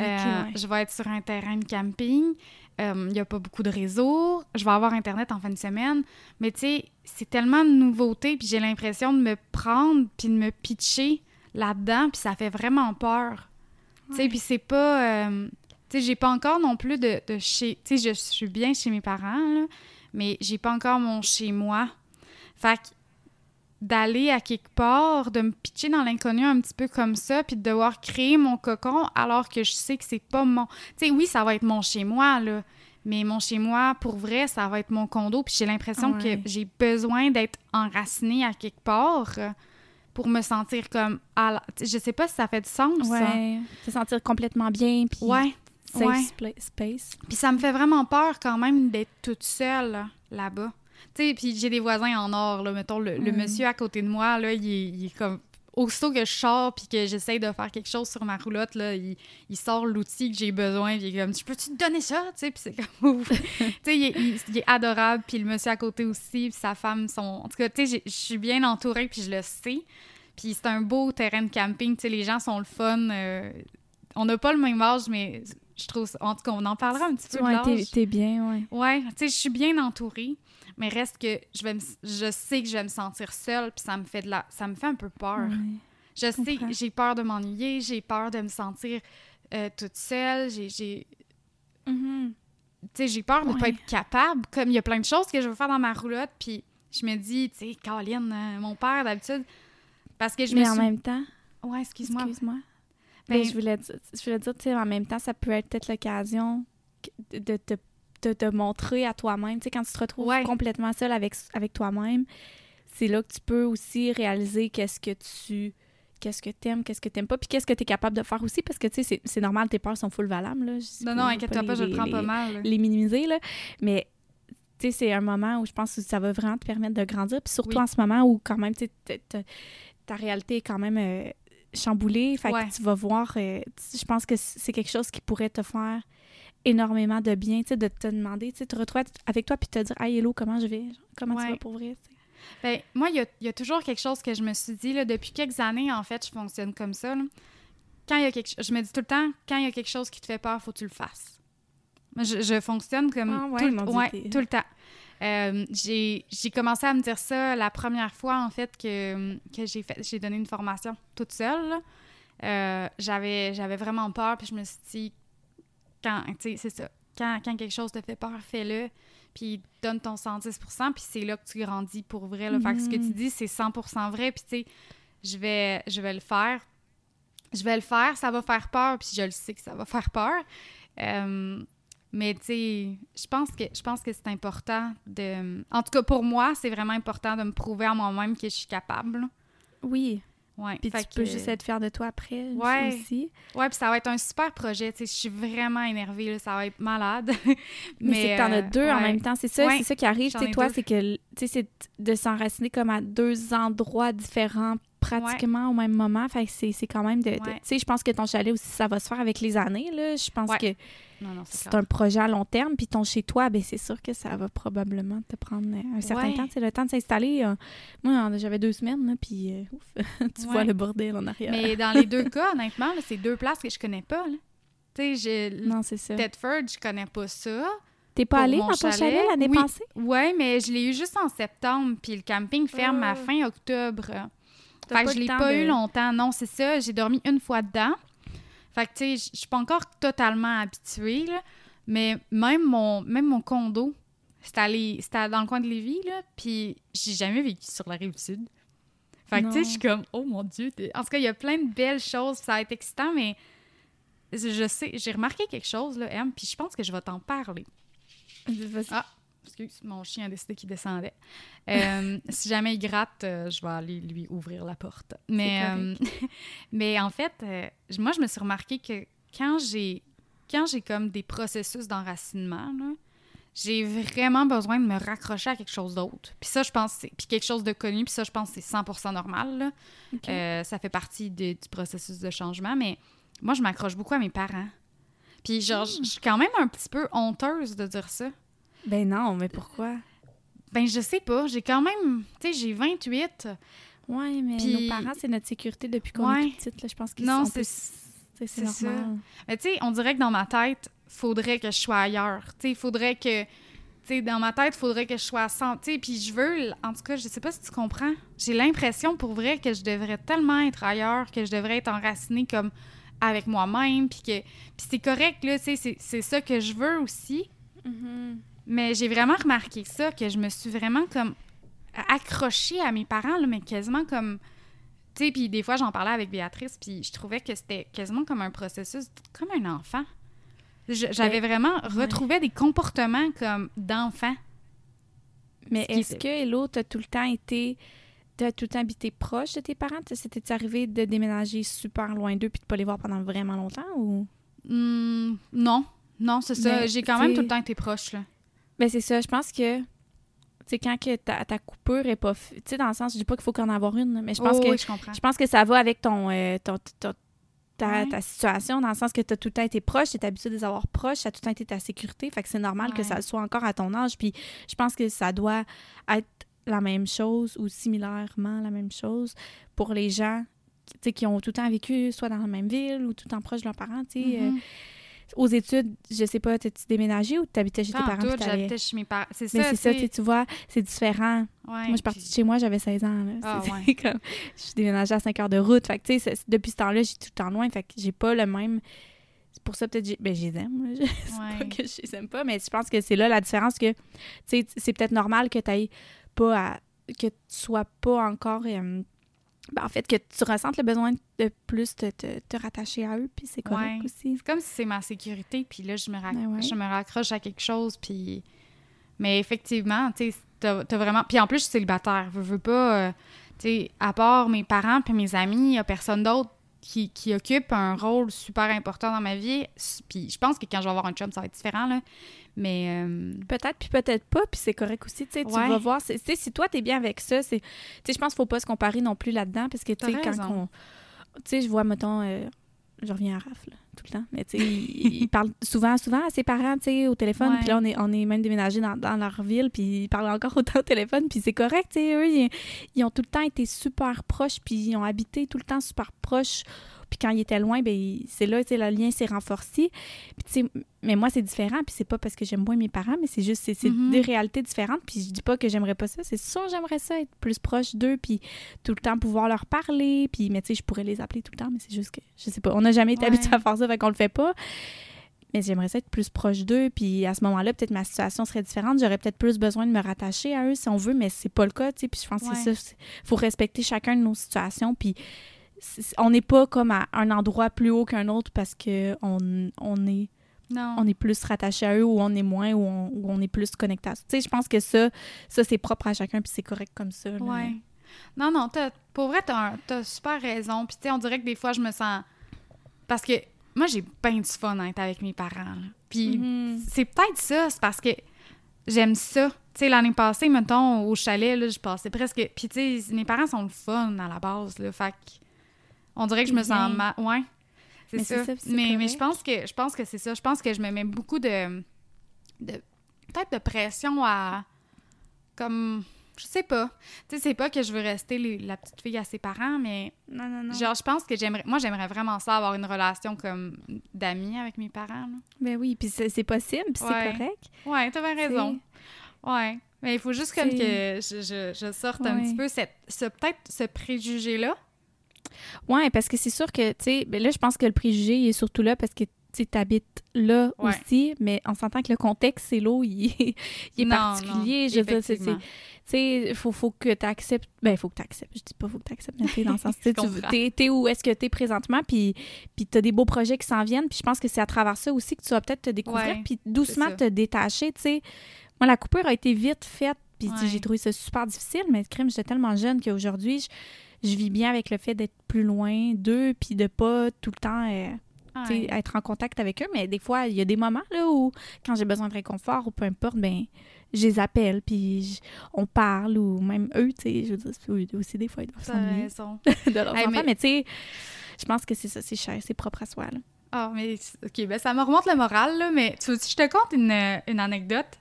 Euh, ouais. Je vais être sur un terrain de camping. Euh, Il n'y a pas beaucoup de réseau. Je vais avoir Internet en fin de semaine. Mais tu sais, c'est tellement de nouveautés, puis j'ai l'impression de me prendre, puis de me pitcher là-dedans, puis ça fait vraiment peur. Tu sais, puis c'est pas... euh, tu sais, j'ai pas encore non plus de, de chez... Tu sais, je suis bien chez mes parents, là, mais j'ai pas encore mon chez-moi. Fait que d'aller à quelque part, de me pitcher dans l'inconnu un petit peu comme ça, puis de devoir créer mon cocon alors que je sais que c'est pas mon... Tu sais, oui, ça va être mon chez-moi, là, mais mon chez-moi, pour vrai, ça va être mon condo, puis j'ai l'impression Ouais. que j'ai besoin d'être enracinée à quelque part pour me sentir comme... à la- Je sais pas si ça fait du sens, ça. Ouais, te sentir complètement bien, puis Ouais, safe ouais. space. Puis ça me fait vraiment peur quand même d'être toute seule là, là-bas. Tu sais, puis j'ai des voisins en or, là. Mettons, le, le Mm. monsieur à côté de moi, là, il est, il est comme... Aussitôt que je sors puis que j'essaye de faire quelque chose sur ma roulotte, là, il, il sort l'outil que j'ai besoin puis il est comme « Tu peux-tu te donner ça? » Tu sais, puis c'est comme... ouf. tu sais, il, est- il- il est adorable, puis le monsieur à côté aussi, puis sa femme sont... En tout cas, tu sais, je suis bien entourée puis je le sais. Puis c'est un beau terrain de camping, tu sais, les gens sont le fun. euh, On n'a pas le même âge, mais je trouve... En tout cas, on en parlera un petit peu Ouais, t'es, bien, ouais. Ouais, tu sais, je suis bien entourée, mais reste que je vais me- je sais que je vais me sentir seule, puis ça me fait de la ça me fait un peu peur. Ouais. Je sais, j'ai peur de m'ennuyer, j'ai peur de me sentir euh, toute seule, j'ai j'ai Mhm. tu sais, j'ai peur de Ouais. pas être capable, comme il y a plein de choses que je veux faire dans ma roulotte, puis je me dis, tu sais, Caroline, euh, mon père d'habitude parce que je Mais me en suis même temps, Ouais, excuse-moi. excuse-moi. Ben- Ben, je voulais dire, je voulais dire, tu sais, en même temps, ça peut être peut-être l'occasion de te de te montrer à toi-même. Tu sais, quand tu te retrouves Ouais. complètement seul avec, avec toi-même, c'est là que tu peux aussi réaliser qu'est-ce que tu qu'est-ce que t'aimes, qu'est-ce que t'aimes pas, puis qu'est-ce que t'es capable de faire aussi, parce que, tu sais, c'est- normal, tes peurs sont full valables, là. Je Non non, inquiète-toi pas, je le les- prends les- pas mal. là. les minimiser, là. Mais, tu sais, c'est un moment où je pense que ça va vraiment te permettre de grandir. Puis surtout Oui. en ce moment où, quand même, tu sais, ta réalité est quand même euh, chamboulée. Fait Ouais. que tu vas voir, euh, je pense que c'est quelque chose qui pourrait te faire énormément de bien, tu sais, de te demander, tu sais, te retrouver avec toi puis te dire « Hey, hello, comment je vais? Genre, Comment Ouais. tu vas pour vrai? ». Ben, moi, il y a, il y a toujours quelque chose que je me suis dit, là, depuis quelques années, en fait, je fonctionne comme ça. là. Quand il y a quelque je me dis tout le temps, quand il y a quelque chose qui te fait peur, faut que tu le fasses. Je, je fonctionne comme Ah ouais, tout, le- Dieu, ouais, tout le temps. Euh, j'ai commencé à me dire ça la première fois, en fait, que, j'ai donné une formation toute seule. Euh, J'avais vraiment peur, puis je me suis dit, quand, ça, quand, quelque chose te fait peur, fais-le, puis donne ton 110% puis c'est là que tu grandis pour vrai. Là. Fait que ce que tu dis, c'est 100% vrai, puis tu sais, je vais, je vais le faire. Je vais le faire, ça va faire peur, puis je le sais que ça va faire peur. Euh, mais tu sais, je pense que je pense que c'est important de... En tout cas, pour moi, c'est vraiment important de me prouver à moi-même que je suis capable. Oui, Ouais. puis tu peux juste être fier de toi après Ouais. aussi. Ouais, puis ça va être un super projet. Tu sais, je suis vraiment énervée, là, ça va être malade. Mais, c'est que t'en as euh, deux en même temps. C'est ça, Ouais, c'est ça qui arrive. Tu sais, ai toi, c'est que tu sais, c'est de s'enraciner comme à deux endroits différents pratiquement au même moment. Fait que c'est c'est quand même de. de- Ouais. Tu sais, je pense que ton chalet aussi, ça va se faire avec les années. Là. Je pense Ouais, que c'est c'est un projet à long terme. Puis ton chez toi, ben c'est sûr que ça va probablement te prendre un certain temps. Sais, le temps de s'installer. euh, moi, j'avais deux semaines, là, puis euh, ouf, tu vois le bordel en arrière. Mais dans les deux cas, honnêtement, c'est deux places que je connais pas. là. Tu sais, Non, c'est ça. Tedford, je connais pas ça. T'es pas pour allé mon dans ton chalet, l'année oui. passée? Ouais, mais je l'ai eu juste en septembre, puis le camping ferme à Ah. fin octobre. Fait que je l'ai pas de- eu longtemps. Non, c'est ça. J'ai dormi une fois dedans. Fait que, tu sais, je- suis pas encore totalement habituée, là. Mais même mon, même mon condo, C'était dans le coin de Lévis, là, puis j'ai jamais vécu sur la Rive-Sud. Fait que, tu sais, je suis comme, oh mon Dieu. En tout cas, il y a plein de belles choses, ça va être excitant, mais je sais, j'ai remarqué quelque chose, là, Em, puis je pense que je vais t'en parler. Ah. Excuse, mon chien a décidé qu'il descendait. Euh, si jamais il gratte, euh, je vais aller lui ouvrir la porte. Mais, euh, mais en fait, moi, je me suis remarqué que quand j'ai quand j'ai comme des processus d'enracinement, j'ai vraiment besoin de me raccrocher à quelque chose d'autre. Puis ça, je pense, c'est- puis quelque chose de connu, puis ça, je pense, que c'est 100% normal. là. Ça fait partie de- du processus de changement, mais moi, je m'accroche beaucoup à mes parents. Puis genre, je je suis quand même un petit peu honteuse de dire ça. Ben non, mais pourquoi? Ben, je sais pas. J'ai quand même. Tu sais, j'ai 28. Ouais, mais Puis- nos parents, c'est notre sécurité depuis qu'on Ouais. est petite. Là, je pense que Non, on c'est. c'est ça. Mais tu sais, on dirait que dans ma tête, faudrait que je sois ailleurs. Tu sais, il faudrait que. Tu sais, dans ma tête, faudrait que je sois à 100. Tu sais, puis je veux. En tout cas, je sais pas si tu comprends. J'ai l'impression pour vrai que je devrais tellement être ailleurs, que je devrais être enracinée comme avec moi-même. Puis que. Puis c'est correct, là. Tu sais, c'est- ça que je veux aussi. Mhm. Mais j'ai vraiment remarqué ça, que je me suis vraiment comme accrochée à mes parents, là, mais quasiment comme... Tu sais, puis des fois, j'en parlais avec Béatrice, puis je trouvais que c'était quasiment comme un processus, comme un enfant. J'avais vraiment ouais. retrouvé des comportements comme d'enfant. Mais est-ce que Hello, t'as tout le temps été. T'as tout le temps habité proche de tes parents? C'était arrivé de déménager super loin d'eux puis de pas les voir pendant vraiment longtemps ou? Hmm, non, non, c'est ça. J'ai quand même tout le temps été proche, là. Ben c'est ça, je pense que. Tu sais, quand que ta, ta coupure est pas. f- Tu sais, dans le sens, je dis pas qu'il faut qu'en avoir une, mais je pense Oh, que oui, je pense que ça va avec ton, euh, ton- ton- ta, Ouais. ta situation, dans le sens que tu as tout le temps été proche, tu es habitué de les avoir proches, ça a tout le temps été ta sécurité. Fait que c'est normal que ça le soit encore à ton âge. Puis je pense que ça doit être la même chose ou similairement la même chose pour les gens qui ont tout le temps vécu soit dans la même ville ou tout le temps proche de leurs parents. tu sais. Euh, Mhm. Aux études, je sais pas, t'as-tu déménagé ou t'habitais chez tes parents? t'allais- j'habitais chez mes parents. C'est Mais ça, c'est ça, tu vois, c'est différent. Ouais, Moi, je suis partie puis- de chez moi, j'avais 16 ans. Là. Ah, C'est- ouais. c'est comme, je suis déménagée à 5 heures de route. Fait que, tu sais, depuis ce temps-là, j'ai tout le temps loin. Fait que j'ai pas le même. C'est pour ça, peut-être, j'ai- ben, je les aime. là. C'est pas Ouais. que je les aime pas, mais je pense que c'est là la différence que, tu sais, c'est peut-être normal que tu pas à. que tu sois pas encore. euh, ben, en fait, que tu ressentes le besoin de plus te, te, te rattacher à eux, puis c'est correct Ouais. aussi. C'est comme si c'est ma sécurité, puis là, je me, rac- Ben ouais. je me raccroche à quelque chose, puis... Mais effectivement, tu sais, t'as vraiment... Puis en plus, je suis célibataire, je veux pas... euh, tu sais, à part mes parents puis mes amis, il y a personne d'autre qui, qui occupe un rôle super important dans ma vie. Puis je pense que quand je vais avoir un chum, ça va être différent, là. Mais... euh, Peut-être, puis peut-être pas, puis c'est correct aussi. Tu sais, tu vas voir. c'est- Tu sais, si toi, t'es bien avec ça, c'est. Tu sais, je pense qu'il faut pas se comparer non plus là-dedans, parce que, tu sais, quand on. Tu sais, je vois, mettons. euh, je reviens à Raph, là, tout le temps. Mais, tu sais, il, il parle souvent, souvent à ses parents, tu sais, au téléphone. Puis là, on est, on est même déménagé dans, dans leur ville, puis ils parlent encore autant au téléphone, puis c'est correct, tu sais. Eux, ils, ils ont tout le temps été super proches, puis ils ont habité tout le temps super proches. Puis quand ils étaient loin, ben il- c'est là, tu le lien s'est renforcé. Puis, mais moi, c'est différent. Puis c'est pas parce que j'aime moins mes parents, mais c'est juste, c'est Mhm. des réalités différentes. Puis je dis pas que j'aimerais pas ça. C'est sûr, j'aimerais ça, être plus proche d'eux, puis tout le temps pouvoir leur parler. Puis, mais tu sais, je pourrais les appeler tout le temps, mais c'est juste que, je sais pas, on n'a jamais été Ouais. habitué à faire ça, fait qu'on le fait pas. Mais j'aimerais ça être plus proche d'eux. Puis à ce moment-là, peut-être ma situation serait différente. J'aurais peut-être plus besoin de me rattacher à eux si on veut, mais c'est pas le cas, tu sais. Puis je pense que c'est ça. Il faut respecter chacun de nos situations. Puis on n'est pas comme à un endroit plus haut qu'un autre parce que on, on est non. on est plus rattaché à eux ou on est moins ou on, ou on est plus connecté à ça. Tu sais, je pense que ça, ça c'est propre à chacun puis c'est correct comme ça. là. Ouais. Non, non, t'as- pour vrai, t'as, t'as super raison. Puis, tu sais, on dirait que des fois, je me sens. Parce que moi, j'ai bien du fun à être avec mes parents. là. Puis, Mhm. c'est peut-être ça, c'est parce que j'aime ça. Tu sais, l'année passée, mettons, au chalet, là, je passais presque. Puis, tu sais, mes parents sont le fun à la base, là. Fait que on dirait que je me sens bien. mal. Ouais. C'est ça. mais, mais je pense que je pense que c'est ça. Je pense que je me mets beaucoup de. de peut-être de pression à. Comme. Je sais pas. Tu sais, c'est pas que je veux rester les- la petite fille à ses parents, mais Non, non, non. genre, je pense que j'aimerais. Moi, j'aimerais vraiment ça, avoir une relation comme d'amis avec mes parents. là. Ben oui, puis c'est possible, puis Ouais. c'est correct. Ouais, bien raison. Ouais. Mais il faut juste comme que je, je, je sorte un petit peu cette, ce, peut-être ce préjugé-là. Ouais, parce que c'est sûr que, tu sais, ben là, je pense que le préjugé il est surtout là parce que, tu habites là Ouais. aussi, mais on s'entend que le contexte, c'est l'eau, il, est- il est Non, particulier. non, je veux dire, tu sais, faut, faut que tu acceptes. Ben, faut que tu acceptes. Je dis pas faut que tu acceptes, mais dans le sens, tu t'es où est-ce que tu es présentement, puis, puis tu as des beaux projets qui s'en viennent. Puis je pense que c'est à travers ça aussi que tu vas peut-être te découvrir, Ouais, puis doucement te détacher. Tu sais, moi, la coupure a été vite faite, puis Ouais. j'ai trouvé ça super difficile, mais crème, j'étais tellement jeune qu'aujourd'hui, je, je vis bien avec le fait d'être plus loin d'eux, puis de pas tout le temps. euh, Ouais. être en contact avec eux, mais des fois, il y a des moments là où, quand j'ai besoin de réconfort ou peu importe, ben je les appelle, puis on parle, ou même eux, tu sais, je veux dire, aussi, des fois, ils doivent s'ennuyer de leurs Hey, enfants, mais- mais, tu sais, je pense que c'est ça, c'est cher, c'est propre à soi, là. Ah, mais OK, ben ça me remonte le moral, là, mais tu veux je te conte une, une anecdote?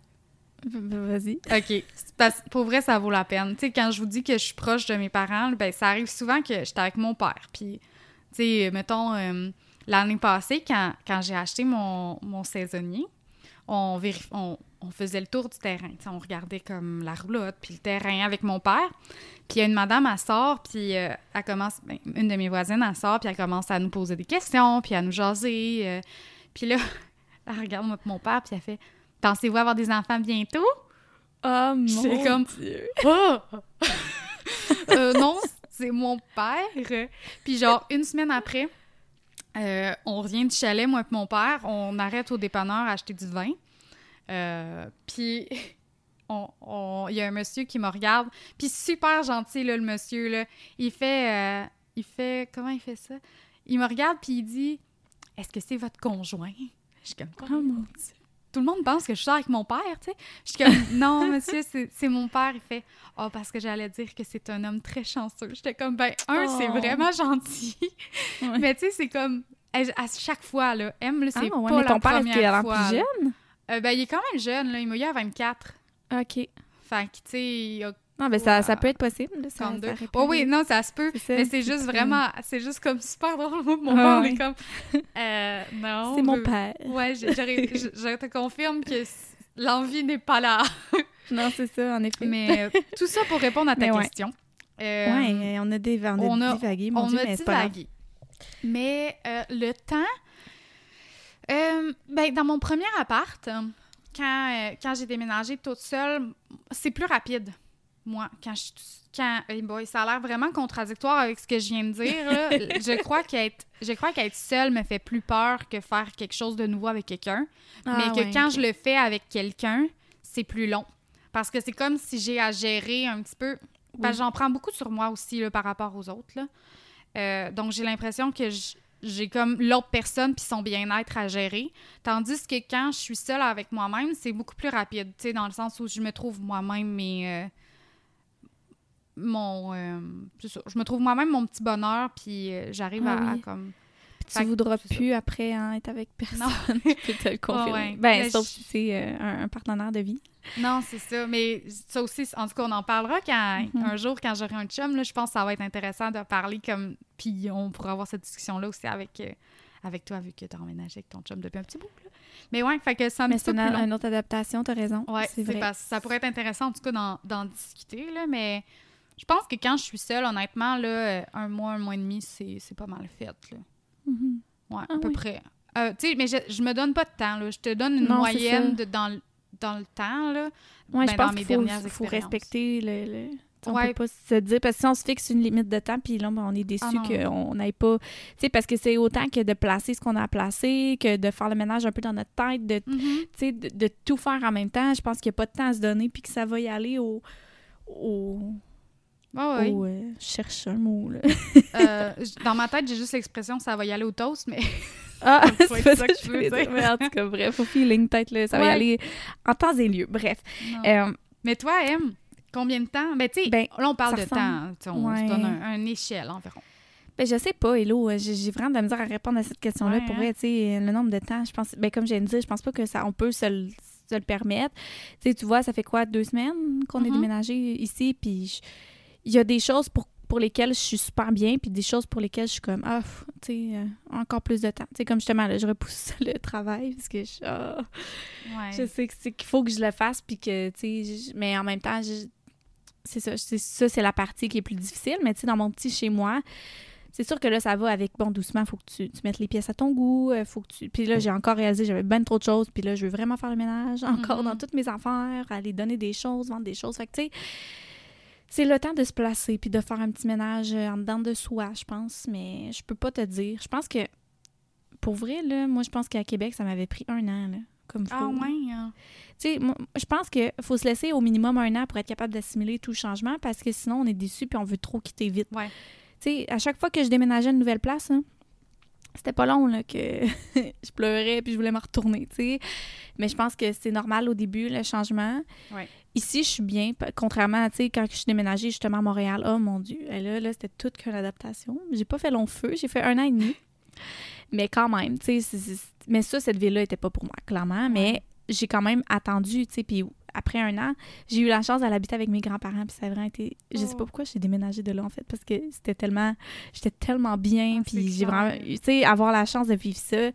Vas-y. OK. Parce, pour vrai, ça vaut la peine. Tu sais, quand je vous dis que je suis proche de mes parents, ben ça arrive souvent que j'étais avec mon père. Puis, tu sais, mettons, euh, l'année passée, quand, quand j'ai acheté mon, mon saisonnier, on, vérif- on, on faisait le tour du terrain. On regardait comme la roulotte, puis le terrain avec mon père. Puis il y a une madame, elle sort, puis euh, elle commence, ben, une de mes voisines, elle sort, puis elle commence à nous poser des questions, puis à nous jaser. euh. puis là, elle regarde mon père, puis elle fait Pensez-vous avoir des enfants bientôt? Oh mon comme- Dieu. Oh! Euh, non, c'est mon père. Puis genre, une semaine après, euh, on revient du chalet, moi et mon père. On arrête au dépanneur à acheter du vin. Euh, puis il y a un monsieur qui me regarde. Puis super gentil, là, le monsieur. Là. Il fait... euh, il fait... Comment il fait ça? Il me regarde, puis il dit... Est-ce que c'est votre conjoint? Je suis comme... Oh mon Dieu. Tout le monde pense que je sors avec mon père, tu sais. Je suis comme, non, monsieur, c'est c'est mon père. Il fait, oh, parce que j'allais dire que c'est un homme très chanceux. J'étais comme, ben, un, c'est Oh. vraiment gentil. Ouais. Mais tu sais, c'est comme, à chaque fois, là, M, là, c'est Ah, ouais, pas mais la ton père, première l'air fois. plus jeune? Euh, ben, il est quand même jeune, là. Il m'a eu à 24. OK. Fait que, tu sais, il a Non, ben ça, Ouais. ça peut être possible. ça- 32. ça Oh oui, non, ça se peut. Mais c'est juste vraiment, c'est juste comme super drôle. Mon Ah, père, ouais. est comme, euh, non. C'est mon père. Ouais, je, je- je te confirme que l'envie n'est pas là. Non, c'est ça, en effet. Mais euh, tout ça pour répondre à ta Mais ouais. question. Euh, ouais, on a, des, on a, divagué, mon on Dieu, a mais divagué. Mais euh, le temps, euh, ben, dans mon premier appart, euh, quand, euh, quand j'ai déménagé toute seule, c'est plus rapide, moi, quand je quand, hey boy, ça a l'air vraiment contradictoire avec ce que je viens de dire. là. je crois qu'être je crois qu'être seule me fait plus peur que faire quelque chose de nouveau avec quelqu'un. mais Ah, que ouais, quand je le fais avec quelqu'un, c'est plus long. Parce que c'est comme si j'ai à gérer un petit peu. Que j'en prends beaucoup sur moi aussi là, par rapport aux autres. là. Euh, donc, j'ai l'impression que j'ai comme l'autre personne puis son bien-être à gérer. Tandis que quand je suis seule avec moi-même, c'est beaucoup plus rapide. Tu sais, dans le sens où je me trouve moi-même mes. Mon. euh, c'est ça. Je me trouve moi-même mon petit bonheur puis euh, j'arrive Ah à, comme. Puis tu que voudras ça. plus après hein, être avec personne. Non. je peux te le confirmer. ouais. Ben, Mais sauf je- si c'est euh, un, un partenaire de vie. Non, c'est ça. Mais ça aussi, en tout cas, on en parlera quand, Mhm. un jour quand j'aurai un chum. Là, je pense que ça va être intéressant de parler comme. Puis on pourra avoir cette discussion-là aussi avec, avec toi, vu que tu as emménagé avec ton chum depuis un petit bout. là. Mais ouais, fait que c'est un Mais c'est une, autre adaptation, t'as raison. Ouais, c'est parce- ça pourrait être intéressant, en tout cas, d'en, d'en discuter. Là, mais je pense que quand je suis seule, honnêtement, là, euh, un mois, un mois et demi, c'est, c'est pas mal fait. Là. Mhm. Ouais, Ah à peu oui. près. Euh, tu sais, mais je, je me donne pas de temps. Là. Je te donne une Non, moyenne de, dans, le- dans le temps. Là. Ouais, Ben, je dans pense qu'il faut, faut respecter le. le- On Ouais. peut pas se dire, parce que si on se fixe une limite de temps, puis là, ben, on est déçu Ah qu'on n'aille pas. Tu sais, parce que c'est autant que de placer ce qu'on a à placer, que de faire le ménage un peu dans notre tête, de, sais, de, de tout faire en même temps. Je pense qu'il n'y a pas de temps à se donner, puis que ça va y aller au. au. Au, euh, je cherche un mot, là. Euh, dans ma tête, j'ai juste l'expression ça va y aller au toast, mais Ah, c'est pas ça ça que je veux dire. dire. Mais en tout cas, bref, au feeling, peut-être, là, ça va y aller en temps et lieu. Bref. Euh, mais toi, M, combien de temps? Ben, tu sais, Ben, là, on parle de temps. On Ouais. se donne un, un échelle environ. Ben, je sais pas, Hello. euh, J'ai j'ai vraiment de la misère à répondre à cette question-là. Ouais, Pour hein? vrai, tu sais, le nombre de temps, je pense, ben, comme je viens de dire, je pense pas que ça, on peut se le, se le permettre. Tu sais, tu vois, ça fait quoi, deux semaines qu'on est Mhm. déménagé ici, puis je- il y a des choses pour, pour lesquelles je suis super bien, puis des choses pour lesquelles je suis comme, ah, tu sais, euh, encore plus de temps. Tu sais, comme justement, là, je repousse le travail, parce que je, Ouais. je sais que c'est qu'il faut que je le fasse, puis que, tu sais, mais en même temps, c'est ça, c'est ça, c'est la partie qui est plus difficile, mais tu sais, dans mon petit chez moi, c'est sûr que là, ça va avec, bon, doucement, faut que tu, tu mettes les pièces à ton goût, euh, faut que tu... Puis là, j'ai encore réalisé, j'avais ben trop de choses, puis là, je veux vraiment faire le ménage, encore dans Mhm. toutes mes affaires, aller donner des choses, vendre des choses. Fait que, tu sais, c'est le temps de se placer, puis de faire un petit ménage euh, en dedans de soi, je pense, mais je peux pas te dire. Je pense que, pour vrai, là, moi, je pense qu'à Québec, ça m'avait pris un an, là, comme Ah, faut. ouais. hein. Tu sais, je pense qu'il faut se laisser au minimum un an pour être capable d'assimiler tout le changement parce que sinon, on est déçu puis on veut trop quitter vite. Ouais. Tu sais, à chaque fois que je déménageais à une nouvelle place, hein, c'était pas long là, que je pleurais puis je voulais me retourner, tu sais. Mais je pense que c'est normal au début, le changement. Ouais. Ici, je suis bien, contrairement à, tu sais, quand je suis déménagée justement à Montréal. Oh mon Dieu, et là, là c'était toute qu'une adaptation. J'ai pas fait long feu, j'ai fait un an et demi. Mais quand même, tu sais, mais ça, cette ville-là était pas pour moi, clairement. Mais j'ai quand même attendu, tu sais, puis après un an, j'ai eu la chance d'aller habiter avec mes grands-parents, puis ça a vraiment été... Je sais Oh. pas pourquoi j'ai déménagé de là, en fait, parce que c'était tellement... J'étais tellement bien, Ah, puis j'ai vraiment... Tu sais, avoir la chance de vivre ça,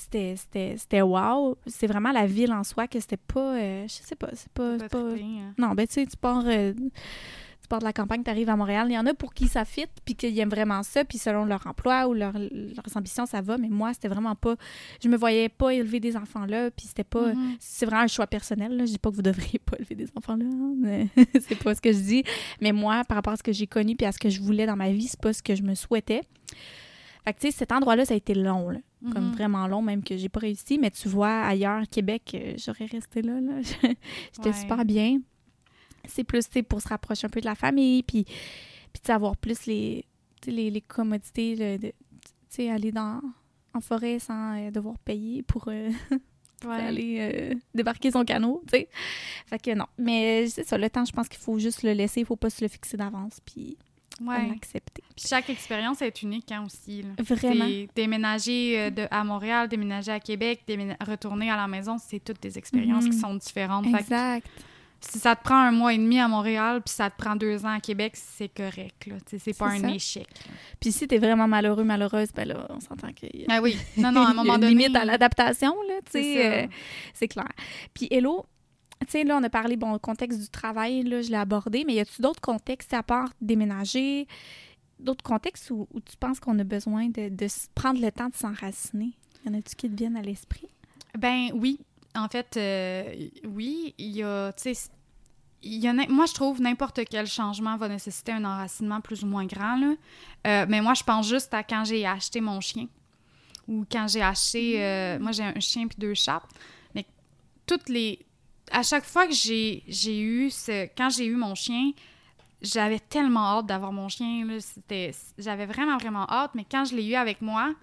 c'était... C'était c'était wow. C'est vraiment la ville en soi que c'était pas... euh, je sais pas, c'est pas... C'est hein. non, ben tu sais, tu pars, euh, tu pars de la campagne, tu arrives à Montréal. Il y en a pour qui ça fit, puis qu'ils aiment vraiment ça, puis selon leur emploi ou leur, leurs ambitions, ça va. Mais moi, c'était vraiment pas. Je me voyais pas élever des enfants là, puis c'était pas. Mhm. C'est vraiment un choix personnel. Là. Je dis pas que vous devriez pas élever des enfants là, hein, mais c'est pas ce que je dis. Mais moi, par rapport à ce que j'ai connu puis à ce que je voulais dans ma vie, c'est pas ce que je me souhaitais. Fait que tu sais, cet endroit-là, ça a été long, là. Comme Mhm. vraiment long, même que j'ai pas réussi. Mais tu vois, ailleurs, Québec, euh, j'aurais resté là. là. J'étais Ouais. super bien. C'est plus, pour se rapprocher un peu de la famille, puis, puis avoir plus les, les, les commodités, le- de, tu sais, aller dans, en forêt sans euh, devoir payer pour euh, Ouais. aller débarquer son canot, tu sais. Fait que non. Mais c'est ça, le temps, je pense qu'il faut juste le laisser, il faut pas se le fixer d'avance, puis Ouais. l'accepter. Puis chaque expérience est unique hein, aussi. là. Vraiment. Déménager euh, de, à Montréal, déménager à Québec, retourner à la maison, c'est toutes des expériences Mhm. qui sont différentes. Que Exact. si ça te prend un mois et demi à Montréal, puis ça te prend deux ans à Québec, c'est correct. là. C'est pas un ça. échec. Puis si t'es vraiment malheureux, malheureuse, ben là, on s'entend qu'il y a Ah oui. Non, non, à un moment donné. limite à l'adaptation, là, tu c'est sais. ça. euh, c'est clair. Puis Hello, tu sais, là, on a parlé, bon, le contexte du travail, là, je l'ai abordé, mais y a-tu d'autres contextes à part déménager, d'autres contextes où, où tu penses qu'on a besoin de, prendre le temps de s'enraciner? Y en a-tu qui te viennent à l'esprit? Ben oui. En fait, euh, oui, il y a, tu sais, il y a, moi, je trouve n'importe quel changement va nécessiter un enracinement plus ou moins grand. Là. Euh, mais moi, je pense juste à quand j'ai acheté mon chien ou quand j'ai acheté. euh, moi, j'ai un chien puis deux chats. Mais toutes les. À chaque fois que j'ai j'ai eu ce. Quand j'ai eu mon chien, j'avais tellement hâte d'avoir mon chien. là. C'était- J'avais vraiment, vraiment hâte. Mais quand je l'ai eu avec moi,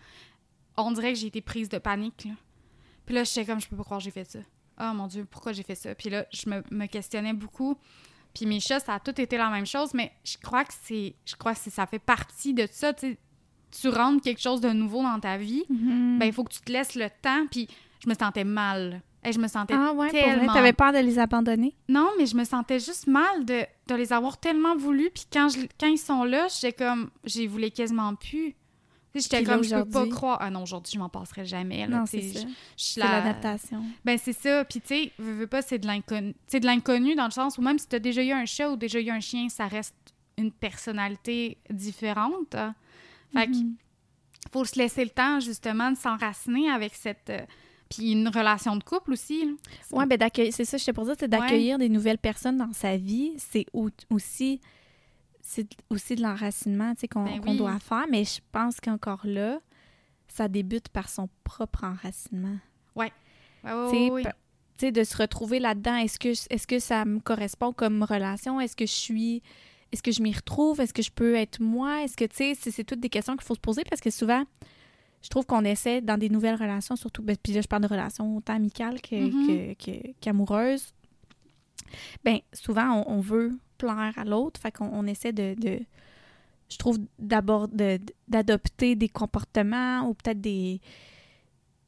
on dirait que j'ai été prise de panique. Là. Puis là, j'étais comme, je peux pas croire que j'ai fait ça. Oh mon Dieu, pourquoi j'ai fait ça? Puis là, je me, me questionnais beaucoup. Puis mes chats, ça a tout été la même chose, mais je crois que c'est. Je crois que c'est- ça fait partie de ça. Tu rentres quelque chose de nouveau dans ta vie, ben il faut que tu te laisses le temps. Puis je me sentais mal. Et je me sentais ah ouais, tellement- t'avais peur de les abandonner? non, mais je me sentais juste mal de, de les avoir tellement voulu. Puis quand, je- quand ils sont là, j'étais comme, j'ai voulu quasiment plus. J'étais comme, je peux pas croire. Ah non, aujourd'hui, je m'en passerai jamais. Là, Non, c'est ça. C'est la- l'adaptation. Ben, c'est ça. Puis, tu sais, veux, veux pas, c'est de l'inconnu. C'est de l'inconnu dans le sens où même si tu as déjà eu un chat ou déjà eu un chien, ça reste une personnalité différente. Fait que Mhm. faut se laisser le temps, justement, de s'enraciner avec cette. euh, Puis une relation de couple aussi. Ouais, ben d'accueillir, c'est ça, je te pour dire, c'est d'accueillir des nouvelles personnes dans sa vie. C'est au- aussi, c'est aussi de l'enracinement, tu sais, qu'on Ben oui. doit faire. Mais je pense qu'encore là, ça débute par son propre enracinement. Ouais, sais, de se retrouver là-dedans. Est-ce que, est-ce que ça me correspond comme relation? Est-ce que je suis... Est-ce que je m'y retrouve? Est-ce que je peux être moi? Est-ce que, tu sais, c'est toutes des questions qu'il faut se poser parce que souvent, je trouve qu'on essaie dans des nouvelles relations, surtout, ben, puis là, je parle de relations autant amicales que, Mhm. que- qu'amoureuses. Ben, souvent, on, on veut plaire à l'autre, fait qu'on on essaie de, de- je trouve, d'abord de- d'adopter des comportements ou peut-être des...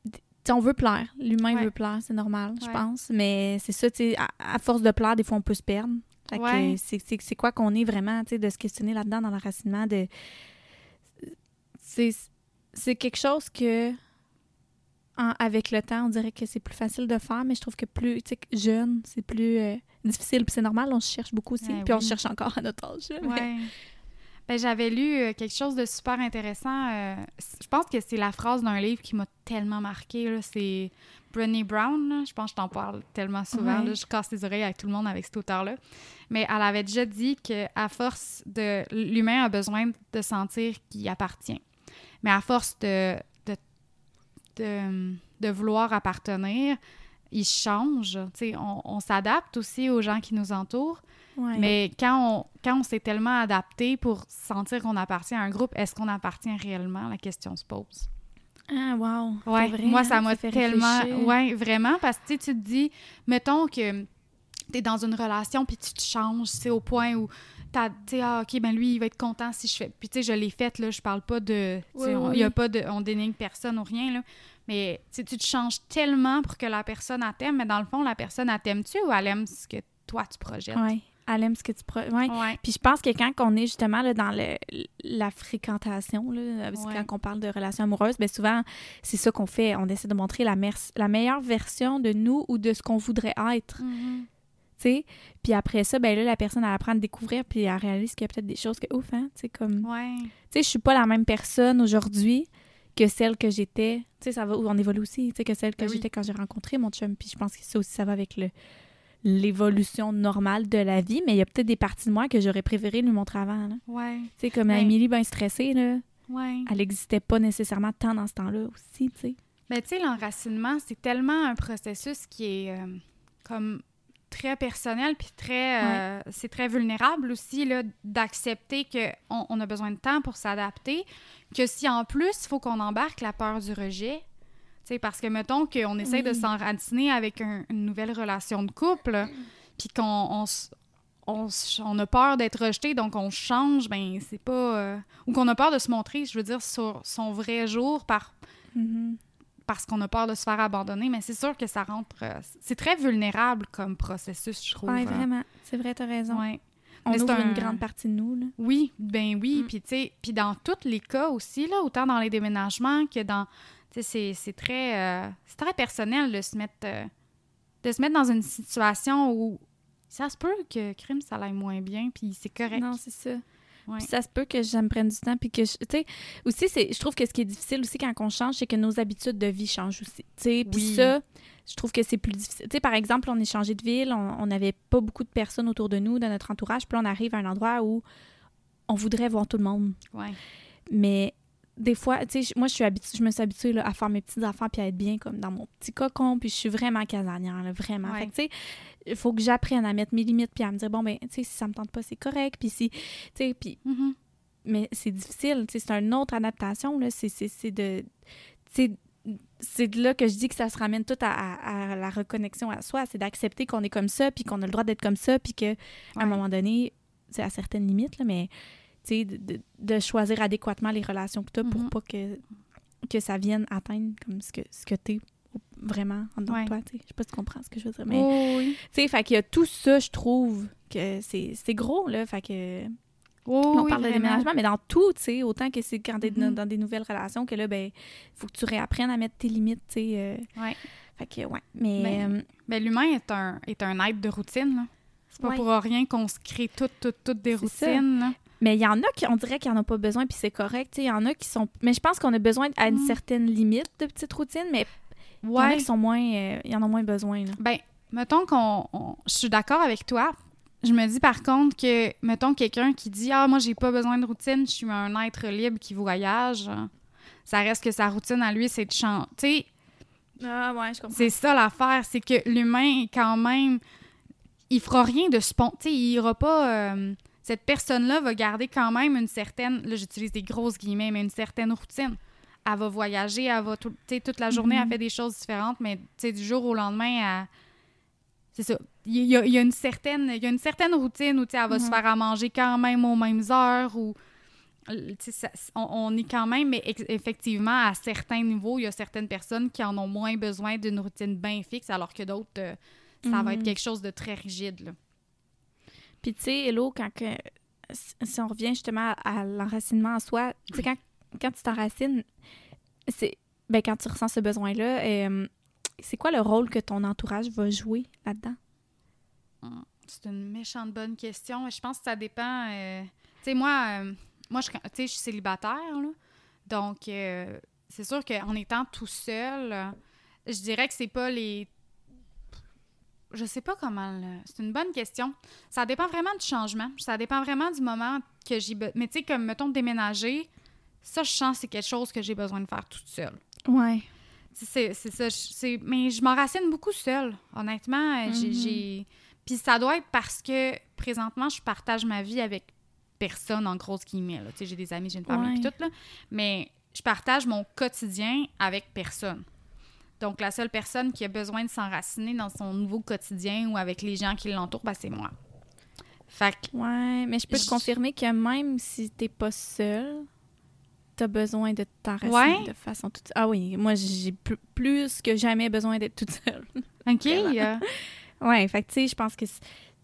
des- tu sais, on veut plaire. L'humain Ouais. veut plaire, c'est normal, je pense. Mais c'est ça, tu sais, à, à force de plaire, des fois, on peut se perdre. Fait que Ouais. c'est quoi qu'on est vraiment, tu sais, de se questionner là-dedans dans l'enracinement, de... C'est c'est quelque chose que, en- avec le temps, on dirait que c'est plus facile de faire, mais je trouve que plus, jeune, c'est plus euh, difficile. Puis c'est normal, on se cherche beaucoup aussi. Puis on se cherche encore à notre âge. là, mais- Ouais. Ben, j'avais lu euh, quelque chose de super intéressant. euh, je pense que c'est la phrase d'un livre qui m'a tellement marqué. là. C'est Brené Brown. là. Je pense que je t'en parle tellement souvent. Ouais. là. Je casse les oreilles avec tout le monde avec cet auteur-là. Mais elle avait déjà dit qu'à force de. L'humain a besoin de sentir qu'il appartient. Mais à force de, de, de, de vouloir appartenir, il change. Tu sais, on, on s'adapte aussi aux gens qui nous entourent. Ouais. Mais quand on, quand on s'est tellement adapté pour sentir qu'on appartient à un groupe, est-ce qu'on appartient réellement? La question se pose. Ah, wow. Ouais, vrai, moi, hein, ça m'a tellement... réfléchir. Ouais, vraiment, parce que tu te dis, mettons que t'es dans une relation puis tu te changes, c'est au point où tu sais, ah, OK, ben lui, il va être content si je fais... Puis tu sais, je l'ai faite, là, je parle pas de... Oui, on- oui, y a oui. pas de... On dénigre personne ou rien, là. Mais tu tu te changes tellement pour que la personne elle t'aime, mais dans le fond, la personne, elle t'aime-tu ou elle aime ce que toi, tu projettes? Ouais. Elle aime ce que tu... Pro... Ouais. Ouais. Puis je pense que quand on est justement là, dans le, la fréquentation, là, parce que Ouais. quand on parle de relations amoureuses, bien souvent, c'est ça qu'on fait. On essaie de montrer la, mer- la meilleure version de nous ou de ce qu'on voudrait être. Mhm. tu sais. Puis après ça, ben là, la personne, elle apprend à découvrir, puis elle réalise qu'il y a peut-être des choses que, ouf, hein, tu sais, comme... Ouais. Tu sais, je suis pas la même personne aujourd'hui que celle que j'étais. Tu sais, ça va, on évolue aussi, tu sais, que celle que Ben oui. j'étais quand j'ai rencontré mon chum. Puis je pense que ça aussi, ça va avec le l'évolution normale de la vie, mais il y a peut-être des parties de moi que j'aurais préféré lui montrer avant. là. Ouais. Tu sais, comme Ben- Émilie, bien stressée, là, Ouais. elle n'existait pas nécessairement tant dans ce temps-là aussi, tu sais. Mais tu sais, l'enracinement, c'est tellement un processus qui est euh, comme très personnel, puis très, euh, c'est très vulnérable aussi, là, d'accepter qu'on on a besoin de temps pour s'adapter, que si en plus, il faut qu'on embarque la peur du rejet, tu sais, parce que mettons qu'on essaie de Oui. s'enraciner avec un- une nouvelle relation de couple, puis qu'on on, on, a peur d'être rejeté, donc on change, ben c'est pas... euh, ou qu'on a peur de se montrer, je veux dire, sur son vrai jour par parce qu'on a peur de se faire abandonner, mais c'est sûr que ça rentre. euh, c'est très vulnérable comme processus, je trouve. Ouais, euh, vraiment. C'est vrai, t'as raison. ouais. On Mais c'est ouvre un- une grande partie de nous, là. Oui, ben oui. Mm. Puis, tu sais, puis dans tous les cas aussi, là, autant dans les déménagements que dans. Tu sais, c'est- c'est très, euh, c'est très personnel de se mettre. euh, de se mettre dans une situation où ça se peut que crime, ça aille moins bien, puis c'est correct. Non, c'est ça. Ouais. Ça se peut que ça me prenne du temps, puis que, je- tu sais, aussi, je trouve que ce qui est difficile aussi quand on change, c'est que nos habitudes de vie changent aussi, tu sais. Puis Oui. ça, je trouve que c'est plus difficile. Tu sais, par exemple, on est changé de ville, on on n'avait pas beaucoup de personnes autour de nous, dans notre entourage, puis là, on arrive à un endroit où on voudrait voir tout le monde. Ouais. Mais des fois, tu sais, moi, je suis habituée, je me suis habituée là, à faire mes petits enfants puis à être bien comme dans mon petit cocon, puis je suis vraiment casanière, là, vraiment. Ouais. Fait que, tu sais, il faut que j'apprenne à mettre mes limites puis à me dire, bon, ben, tu sais, si ça me tente pas, c'est correct, puis si, tu sais, puis Mhm. mais c'est difficile, tu sais, c'est une autre adaptation, là, c'est, de... tu sais, c'est de là que je dis que ça se ramène tout à, à- à la reconnexion à soi, c'est d'accepter qu'on est comme ça, puis qu'on a le droit d'être comme ça, puis que à Ouais. un moment donné, c'est à certaines limites, là, mais de, de- choisir adéquatement les relations que tu as pour Mhm. pas que, que ça vienne atteindre comme ce que, ce que tu es vraiment en dedans Ouais. de toi. Je sais pas si tu comprends ce que je veux dire, mais... Oh, oui. Tu sais, fait qu'il y a tout ça, je trouve, que c'est, gros, là, fait que... Oh, on oui, parle de déménagement, mais dans tout, tu sais, autant que c'est quand t'es dans- Mhm. dans des nouvelles relations que là, ben, faut que tu réapprennes à mettre tes limites, tu sais. euh. Ouais. Fait que, ouais. Mais, Ben, euh, Mais l'humain est un, est un être de routine. là. C'est pas Ouais. pour rien qu'on se crée toutes, toutes, toutes des routines. Mais il y en a qui, on dirait qu'ils en ont pas besoin, puis c'est correct. Il y en a qui sont... Mais je pense qu'on a besoin à une Mhm. certaine limite de petites routines, mais il y en a Ouais. qui sont moins... euh, y en a moins besoin, là. Ben, mettons qu'on. on- Je suis d'accord avec toi. Je me dis par contre que, mettons, quelqu'un qui dit Ah, moi, j'ai pas besoin de routine, je suis un être libre qui voyage. Ça reste que sa routine à lui, c'est de chanter. Ah, ouais, je comprends. c'est ça l'affaire, c'est que l'humain, quand même, il fera rien de spontané. Il ira pas. euh, cette personne-là va garder quand même une certaine. Là, j'utilise des grosses guillemets, mais une certaine routine. Elle va voyager, elle va. tout- tu sais, toute la journée, Mhm. elle fait des choses différentes, mais tu sais, du jour au lendemain, elle. C'est ça. Il y, a, il y a une certaine, il y a une certaine routine où tu sais, elle va se Mhm. faire à manger quand même aux mêmes heures ou. ça- on, on est quand même, mais effectivement, à certains niveaux, il y a certaines personnes qui en ont moins besoin d'une routine bien fixe, alors que d'autres, euh, ça va être Mhm. quelque chose de très rigide. Là. Puis tu sais, Hello, quand que, si- on revient justement à, à l'enracinement en soi, tu sais, quand, quand tu t'enracines, c'est ben, quand tu ressens ce besoin-là, euh, c'est quoi le rôle que ton entourage va jouer là-dedans? C'est une méchante bonne question. Je pense que ça dépend. euh, Tu sais, moi, euh, moi, je, je suis célibataire, là. Donc, c'est sûr qu'en étant tout seul, je dirais que c'est pas les. Je sais pas comment. le- C'est une bonne question. Ça dépend vraiment du changement. Ça dépend vraiment du moment que j'ai. be- Mais tu sais, comme, mettons, déménager, ça, je sens que c'est quelque chose que j'ai besoin de faire toute seule. Ouais. C'est c'est ça. Mais je m'enracine beaucoup seule, honnêtement. euh, j'ai- Mhm. j'ai. Puis ça doit être parce que présentement, je partage ma vie avec personne, en grosse guillemets. là. Tu sais, j'ai des amis, j'ai une famille, Ouais. puis tout, là. Mais je partage mon quotidien avec personne. Donc, la seule personne qui a besoin de s'enraciner dans son nouveau quotidien ou avec les gens qui l'entourent, ben, c'est moi. Fait que, Ouais, mais je peux te Je- confirmer que même si t'es pas seule, t'as besoin de t'enraciner Ouais. de façon toute Ah oui, moi j'ai pl- plus que jamais besoin d'être toute seule. OK, euh, ouais, fait que tu sais, je pense que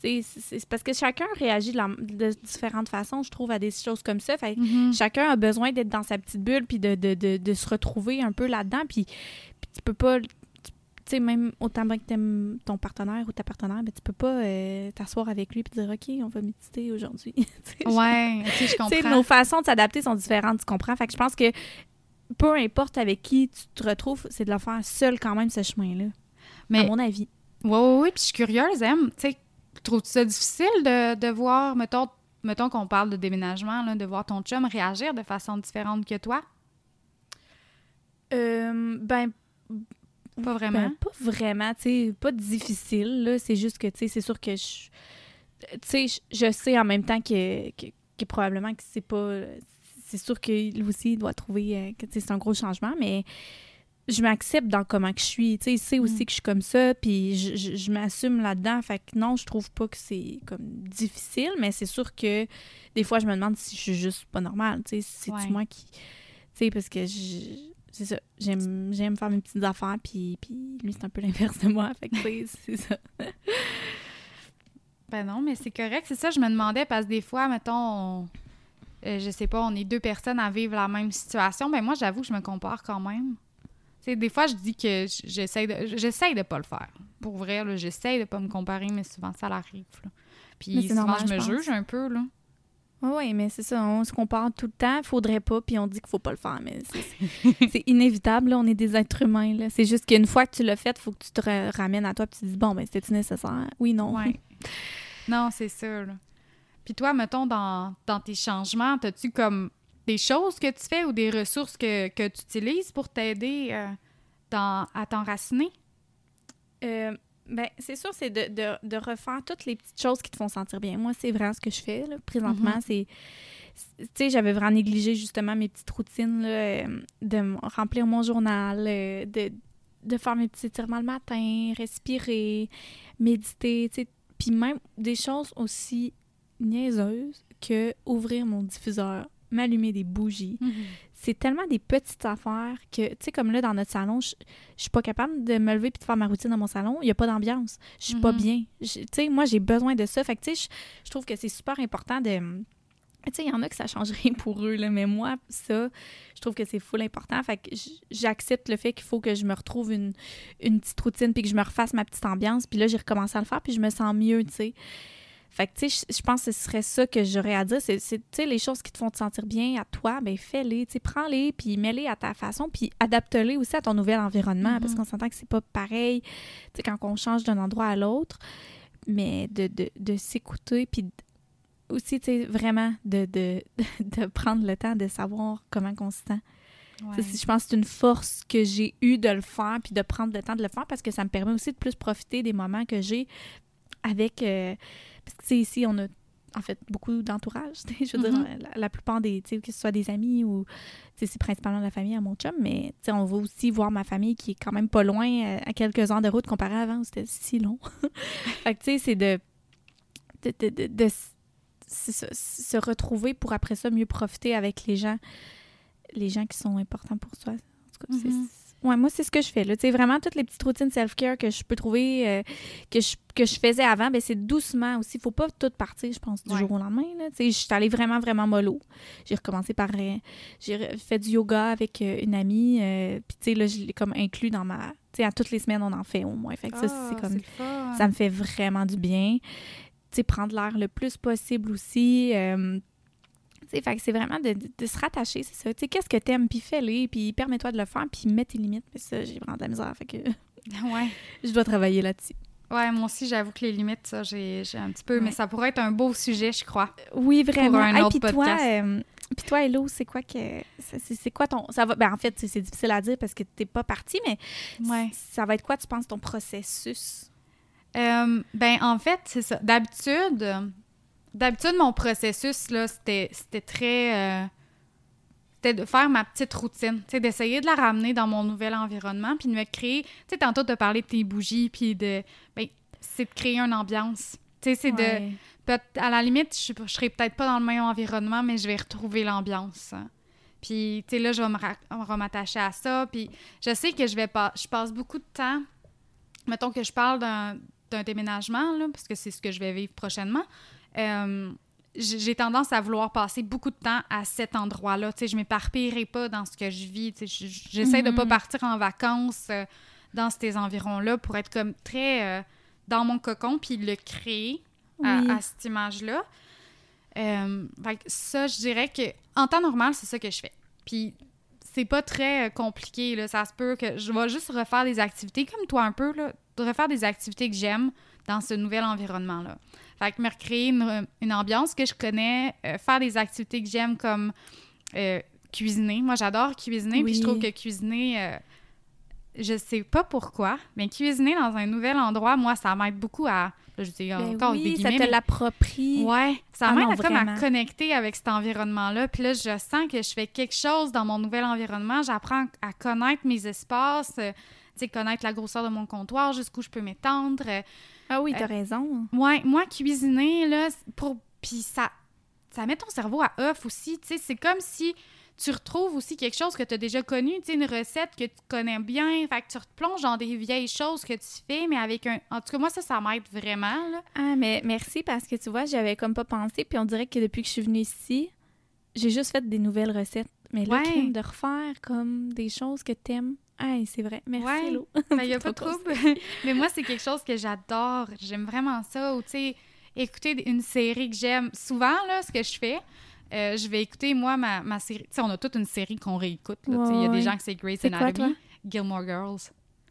c'est- parce que chacun réagit de, la- de différentes façons, je trouve, à des choses comme ça. Fait mhm. chacun a besoin d'être dans sa petite bulle puis de, de, de, de se retrouver un peu là-dedans. Puis, puis tu peux pas. Tu sais, même autant bien que t'aimes ton partenaire ou ta partenaire, ben, tu peux pas euh, t'asseoir avec lui et dire OK, on va méditer aujourd'hui. Ouais, je comprends. nos façons de s'adapter sont différentes, tu comprends? Fait que je pense que peu importe avec qui tu te retrouves, c'est de le faire seul quand même, ce chemin-là. Mais- À mon avis. Oui, oui, oui. Puis je suis curieuse, Em. Tu sais, trouves-tu ça difficile de, de voir, mettons, mettons qu'on parle de déménagement, là, de voir ton chum réagir de façon différente que toi? Euh, ben, Pas vraiment. Ben, pas vraiment, tu sais, pas difficile, là. C'est juste que, tu sais, c'est sûr que je... Tu sais, je- sais en même temps que, que, que probablement que c'est pas... C'est sûr qu'il aussi il doit trouver euh, que, tu sais, c'est un gros changement, mais je m'accepte dans comment que je suis. Tu sais, il sait aussi Mm. que je suis comme ça, puis je, je- je m'assume là-dedans. Fait que non, je trouve pas que c'est comme difficile, mais c'est sûr que des fois, je me demande si je suis juste pas normale. Tu sais, Ouais. moi qui... Tu sais, parce que je- c'est ça. J'aime, j'aime faire mes petites affaires, puis, puis lui, c'est un peu l'inverse de moi. Fait que, c'est ça. Ben non, mais c'est correct. C'est ça, je me demandais, parce que des fois, mettons, on- euh, je sais pas, on est deux personnes à vivre la même situation. Ben moi, j'avoue que je me compare quand même. Tu sais, des fois, je dis que j'essaie de, j'essaie de pas le faire. Pour vrai, j'essaie de pas me comparer, mais souvent, ça l'arrive. là. Puis souvent, normal, je me pense. juge un peu, là. Oui, mais c'est ça. On se compare tout le temps. Faudrait pas, puis on dit qu'il faut pas le faire. Mais c'est, inévitable. là. On est des êtres humains. Là. C'est juste qu'une fois que tu l'as fait, il faut que tu te ra- ramènes à toi, puis tu te dis, bon, ben, c'était-tu nécessaire? Oui, non. Ouais. non, c'est sûr. Puis toi, mettons, dans, dans tes changements, as-tu comme des choses que tu fais ou des ressources que, que tu utilises pour t'aider euh, à t'enraciner? Euh, ben, c'est sûr, c'est de, de, de refaire toutes les petites choses qui te font sentir bien. Moi, c'est vraiment ce que je fais. Là. Présentement, Mhm. c'est- Tu sais, j'avais vraiment négligé justement mes petites routines, là, euh, de remplir mon journal, de, de faire mes petits étirements le matin, respirer, méditer, tu sais. Puis même des choses aussi niaiseuses que ouvrir mon diffuseur, m'allumer des bougies, c'est tellement des petites affaires que, tu sais, comme là, dans notre salon, je, suis pas capable de me lever puis de faire ma routine dans mon salon. Il y a pas d'ambiance. Je suis pas Mhm. bien. Tu sais, moi, j'ai besoin de ça. Fait que, tu sais, je, trouve que c'est super important de... Tu sais, il y en a que ça change rien pour eux, là, mais moi, ça, je trouve que c'est full important. Fait que j'accepte le fait qu'il faut que je me retrouve une, une petite routine puis que je me refasse ma petite ambiance. Puis là, j'ai recommencé à le faire puis je me sens mieux, tu sais. Fait que, tu sais, je- pense que ce serait ça que j'aurais à dire. C'est, tu sais, les choses qui te font te sentir bien à toi, ben fais-les, tu sais, prends-les, puis mets-les à ta façon, puis adapte-les aussi à ton nouvel environnement, Mhm. parce qu'on s'entend que c'est pas pareil, tu sais, quand on change d'un endroit à l'autre, mais de, de, de s'écouter, puis aussi, tu sais, vraiment de, de, de prendre le temps de savoir comment on se sent. Ouais. Ça, c'est- je pense que c'est une force que j'ai eue de le faire puis de prendre le temps de le faire parce que ça me permet aussi de plus profiter des moments que j'ai avec. euh, parce que, tu sais, ici, on a en fait beaucoup d'entourage. Je veux dire, la, la plupart des. tu sais, Que ce soit des amis ou. tu sais, C'est principalement la famille à mon chum, mais tu sais, on va aussi voir ma famille qui est quand même pas loin, euh, à quelques heures de route comparé à avant où c'était si long. fait que, tu sais, c'est de. de, de, se retrouver pour après ça mieux profiter avec les gens les gens qui sont importants pour toi. En tout cas, c'est- Mhm. Ouais, moi, c'est ce que je fais. Là. Vraiment, toutes les petites routines self-care que je peux trouver, euh, que, je, que je faisais avant, ben, c'est doucement aussi. faut pas tout partir, je pense, du Ouais. jour au lendemain. Je suis allée vraiment, vraiment mollo. J'ai recommencé par... euh, j'ai fait du yoga avec euh, une amie. Puis, tu sais, là, je l'ai comme inclus dans ma... Tu sais, à toutes les semaines, on en fait au moins. Fait que ça, Ah, c'est comme... le fun. Ça me fait vraiment du bien. Tu sais, prendre l'air le plus possible aussi. Tu sais, fait que c'est vraiment de, de- de se rattacher, c'est ça. Tu sais, qu'est-ce que t'aimes, puis fais-le, puis permets-toi de le faire, puis mets tes limites. Mais ça, j'ai vraiment de la misère, fait que Ouais. je dois travailler là-dessus. Ouais, moi aussi, j'avoue que les limites, ça, j'ai un petit peu. Mais ça pourrait être un beau sujet, je crois. Oui, vraiment. un Hey, autre puis toi, podcast. euh, puis toi, Hello, c'est quoi que c'est quoi ton ça va ben en fait, c'est difficile à dire parce que t'es pas parti, mais Ouais. ça va être quoi tu penses ton processus? Euh, ben, en fait, c'est ça. D'habitude, d'habitude, mon processus, là, c'était très... euh, c'était de faire ma petite routine, d'essayer de la ramener dans mon nouvel environnement, puis de me créer... Tu sais, tantôt, de parler de tes bougies, puis de... Ben, c'est de créer une ambiance. Tu sais, c'est de... Ouais. À la limite, je, je serai peut-être pas dans le même environnement, mais je vais retrouver l'ambiance. hein. Puis, tu sais, là, je vais me m'attacher à ça. Puis, je sais que je vais pas. Je passe beaucoup de temps. Mettons que je parle d'un d'un déménagement, là, parce que c'est ce que je vais vivre prochainement. Euh, j'ai tendance à vouloir passer beaucoup de temps à cet endroit-là. Tu sais, je m'éparpillerai pas dans ce que je vis. Tu sais, je- j'essaie de pas Mhm. partir en vacances euh, dans ces environs-là pour être comme très euh, dans mon cocon puis le créer à, Oui. à cette image-là. Ça, je dirais que en temps normal, c'est ça que je fais. Puis c'est pas très compliqué, là. Ça se peut que je vais juste refaire des activités comme toi un peu, là. de Refaire des activités que j'aime dans ce nouvel environnement-là. Fait que me recréer une, une ambiance que je connais, euh, faire des activités que j'aime comme euh, cuisiner. Moi, j'adore cuisiner, puis je trouve Oui. que cuisiner, euh, je sais pas pourquoi, mais cuisiner dans un nouvel endroit, moi, ça m'aide beaucoup à. là, je dis Ben encore avec des oui, ça te mais- l'approprie. Ouais, ça Ah m'aide comme à connecter avec cet environnement-là. Puis là, je sens que je fais quelque chose dans mon nouvel environnement. J'apprends à connaître mes espaces, euh, tu sais, connaître la grosseur de mon comptoir, jusqu'où je peux m'étendre. Ah oui, t'as Euh, raison. Ouais, moi, cuisiner, là, pour... Puis ça, ça met ton cerveau à off aussi, tu sais. C'est comme si tu retrouves aussi quelque chose que tu as déjà connu, tu sais, une recette que tu connais bien. Fait que tu replonges dans des vieilles choses que tu fais, mais avec un... En tout cas, moi, ça, ça m'aide vraiment, là. Ah mais merci parce que tu vois, j'avais comme pas pensé puis on dirait que depuis que je suis venue ici, j'ai juste fait des nouvelles recettes. Mais là, Ouais. de refaire comme des choses que t'aimes. Ah, c'est vrai. Merci, Ouais. Hello. Il n'y a pas de trouble. Mais moi, c'est quelque chose que j'adore. J'aime vraiment ça. Ou, tu sais, écouter une série que j'aime. Souvent, là, ce que je fais, euh, je vais écouter, moi, ma, ma série. Tu sais, on a toute une série qu'on réécoute. Il y a des gens que c'est Grey's quoi, Anatomy. toi? Gilmore Girls.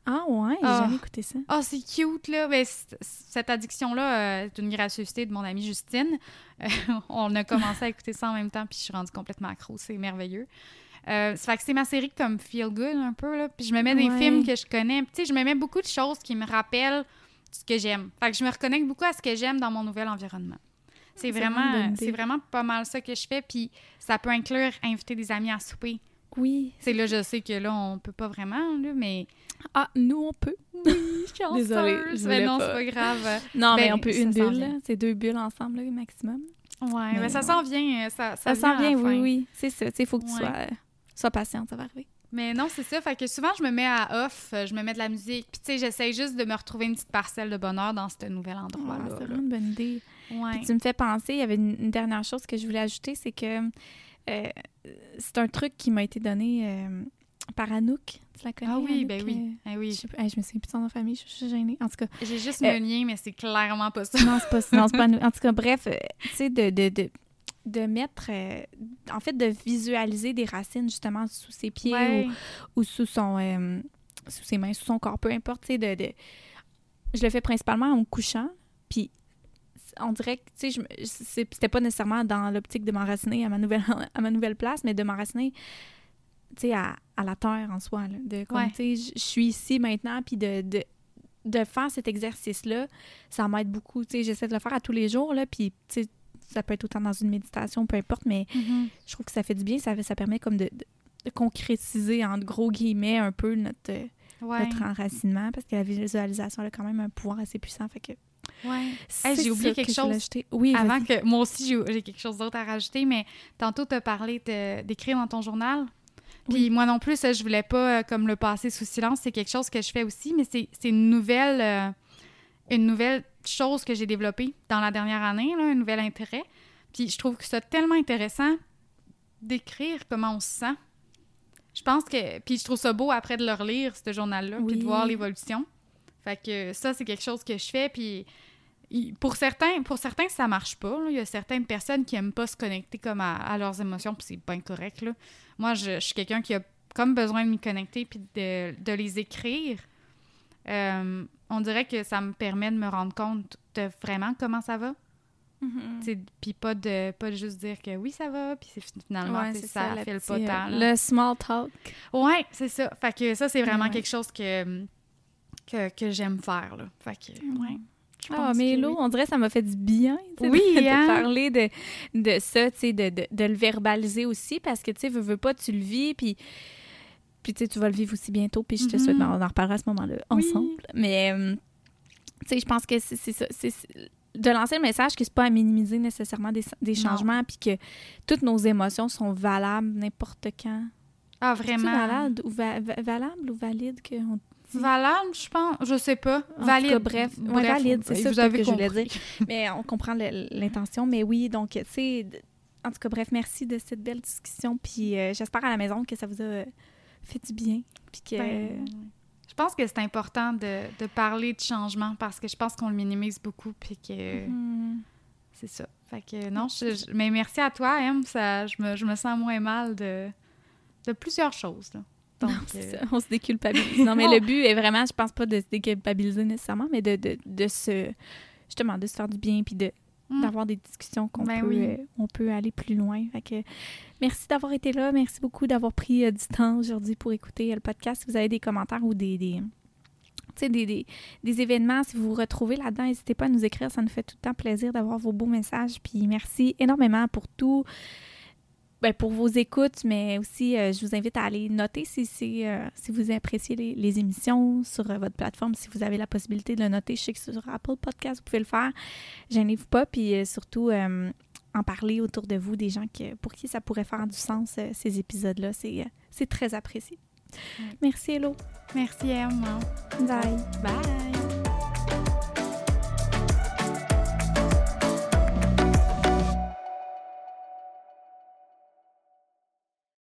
Ah ouais, j'ai Ah. jamais écouté ça. Ah, c'est cute, là. Mais c- cette addiction-là euh, est une gracieuseté de mon amie Justine. Euh, on a commencé à écouter ça en même temps, puis je suis rendue complètement accro. C'est merveilleux. Euh, ça fait que c'est ma série comme Feel Good, un peu, là. Puis je me mets des Ouais. films que je connais. Tu sais, je me mets beaucoup de choses qui me rappellent ce que j'aime. Fait que je me reconnecte beaucoup à ce que j'aime dans mon nouvel environnement. C'est vraiment vraiment, idée. c'est vraiment pas mal ça que je fais. Puis ça peut inclure inviter des amis à souper. Oui. C'est là, je sais que là, on peut pas vraiment, là, mais Ah, nous, on peut. Désolée, je mais voulais non, c'est pas grave. Non, mais Ben, on peut une s'en bulle. C'est deux bulles ensemble, là, maximum. Ouais, Mais mais ça ouais. s'en vient. euh, Ça, Ça ça, sent vient, oui, oui. C'est ça. Tu sais, il faut que tu Ouais. sois, sois patiente, ça va arriver. Mais non, c'est ça. Fait que souvent, je me mets à off, euh, je me mets de la musique. Puis, tu sais, j'essaie juste de me retrouver une petite parcelle de bonheur dans ce nouvel Ah, endroit-là. c'est vraiment une bonne idée. Ouais. Puis tu me fais penser, il y avait une, une dernière chose que je voulais ajouter, c'est que euh, c'est un truc qui m'a été donné euh, par Anouk. Tu la connais? Ah oui, Anouk, ben oui. euh, Ah je, oui. sais hey, je me souviens plus de son nom de famille, je suis gênée. En tout cas, J'ai juste le lien, mais c'est clairement pas ça. non, c'est pas, non, c'est pas Anouk. En tout cas, bref, tu sais, de, de, de, de mettre, euh, en fait, de visualiser des racines justement sous ses pieds Ouais. ou, ou sous son, euh, sous ses mains, sous son corps, peu importe, tu sais, de, de- Je le fais principalement en me couchant, puis on dirait que, tu sais, c'était pas nécessairement dans l'optique de m'enraciner à ma nouvelle, à ma nouvelle place, mais de m'enraciner, tu sais, à, à la terre en soi, là, de comme, Ouais. tu sais, je- suis ici maintenant, puis de, de, de faire cet exercice-là, ça m'aide beaucoup, tu sais, j'essaie de le faire à tous les jours, là, puis, ça peut être autant dans une méditation, peu importe, mais Mhm. je trouve que ça fait du bien. Ça, ça permet comme de, de- de concrétiser, en gros guillemets, un peu notre, euh, Ouais. notre enracinement, parce que la visualisation elle a quand même un pouvoir assez puissant. Fait que Ouais. j'ai oublié quelque que chose. Oui, Avant que. Moi aussi, j'ai j'ai quelque chose d'autre à rajouter, mais tantôt, tu as parlé d'écrire dans ton journal. Puis Oui. moi non plus, je voulais pas euh, comme le passer sous silence. C'est quelque chose que je fais aussi, mais c'est c'est une nouvelle. euh, une nouvelle chose que j'ai développée dans la dernière année, là, un nouvel intérêt. Puis je trouve que c'est tellement intéressant d'écrire comment on se sent. Je pense que. Puis je trouve ça beau après de le relire, ce journal-là, puis Oui. de voir l'évolution. Fait que ça, c'est quelque chose que je fais. Puis pour certains, pour certains, ça marche pas. Il y a certaines personnes qui aiment pas se connecter comme à, leurs émotions, puis c'est pas incorrect. Là. Moi, je, suis quelqu'un qui a comme besoin de m'y connecter puis de, les écrire. Euh, on dirait que ça me permet de me rendre compte de vraiment comment ça va. Mm-hmm. Puis pas de pas juste dire que oui, ça va, puis finalement, ça, ça fait le pas tant. Le small talk. Ouais, c'est ça. Fait que ça, c'est vraiment quelque chose que, que, que j'aime faire. Là. Fait que, ouais. Ah, mais Hello, on dirait que ça m'a fait du bien oui, de, hein? parler de, de ça, de, de, de, le verbaliser aussi, parce que, tu veux, veux pas, tu le vis, puis, puis tu vas le vivre aussi bientôt, puis je te souhaite, mm-hmm. on en reparlera à ce moment-là ensemble. Mais, euh, tu sais, je pense que c'est ça, de lancer le message que c'est pas à minimiser nécessairement des, des changements, puis que toutes nos émotions sont valables n'importe quand. Ah, vraiment? Valable ou, valable ou valide que Valable, je pense. Je sais pas. valide. bref, valide, c'est ça que je voulais dire. mais on comprend l'intention. Mais oui, donc, tu sais, en tout cas, bref, merci de cette belle discussion. Puis euh, j'espère à la maison que ça vous a fait du bien. Puis que. Ben, je pense que c'est important de, de, parler de changement parce que je pense qu'on le minimise beaucoup. Puis que. Mhm. C'est ça. Fait que non, mais merci à toi, Em. Ça, je, me, je me sens moins mal de, de plusieurs choses. Là. Euh, on se déculpabilise. Non, mais le but est vraiment, je pense pas de se déculpabiliser nécessairement, mais de, de, de se justement de se faire du bien puis de mm. d'avoir des discussions qu'on ben peut euh, on peut aller plus loin. Fait que merci d'avoir été là, merci beaucoup d'avoir pris euh, du temps aujourd'hui pour écouter le podcast. Si vous avez des commentaires ou des, des des, des, des, événements, si vous vous retrouvez là-dedans, n'hésitez pas à nous écrire. Ça nous fait tout le temps plaisir d'avoir vos beaux messages. Puis merci énormément pour tout ben, pour vos écoutes, mais aussi, euh, je vous invite à aller noter si, si, euh, si vous appréciez les, émissions sur euh, votre plateforme, si vous avez la possibilité de le noter. Je sais que sur Apple Podcast, vous pouvez le faire. Gênez-vous pas, puis surtout, en parler autour de vous des gens que, pour qui ça pourrait faire du sens, ces épisodes-là. C'est très apprécié. Merci, Hello. Merci, Emma. Bye. Bye.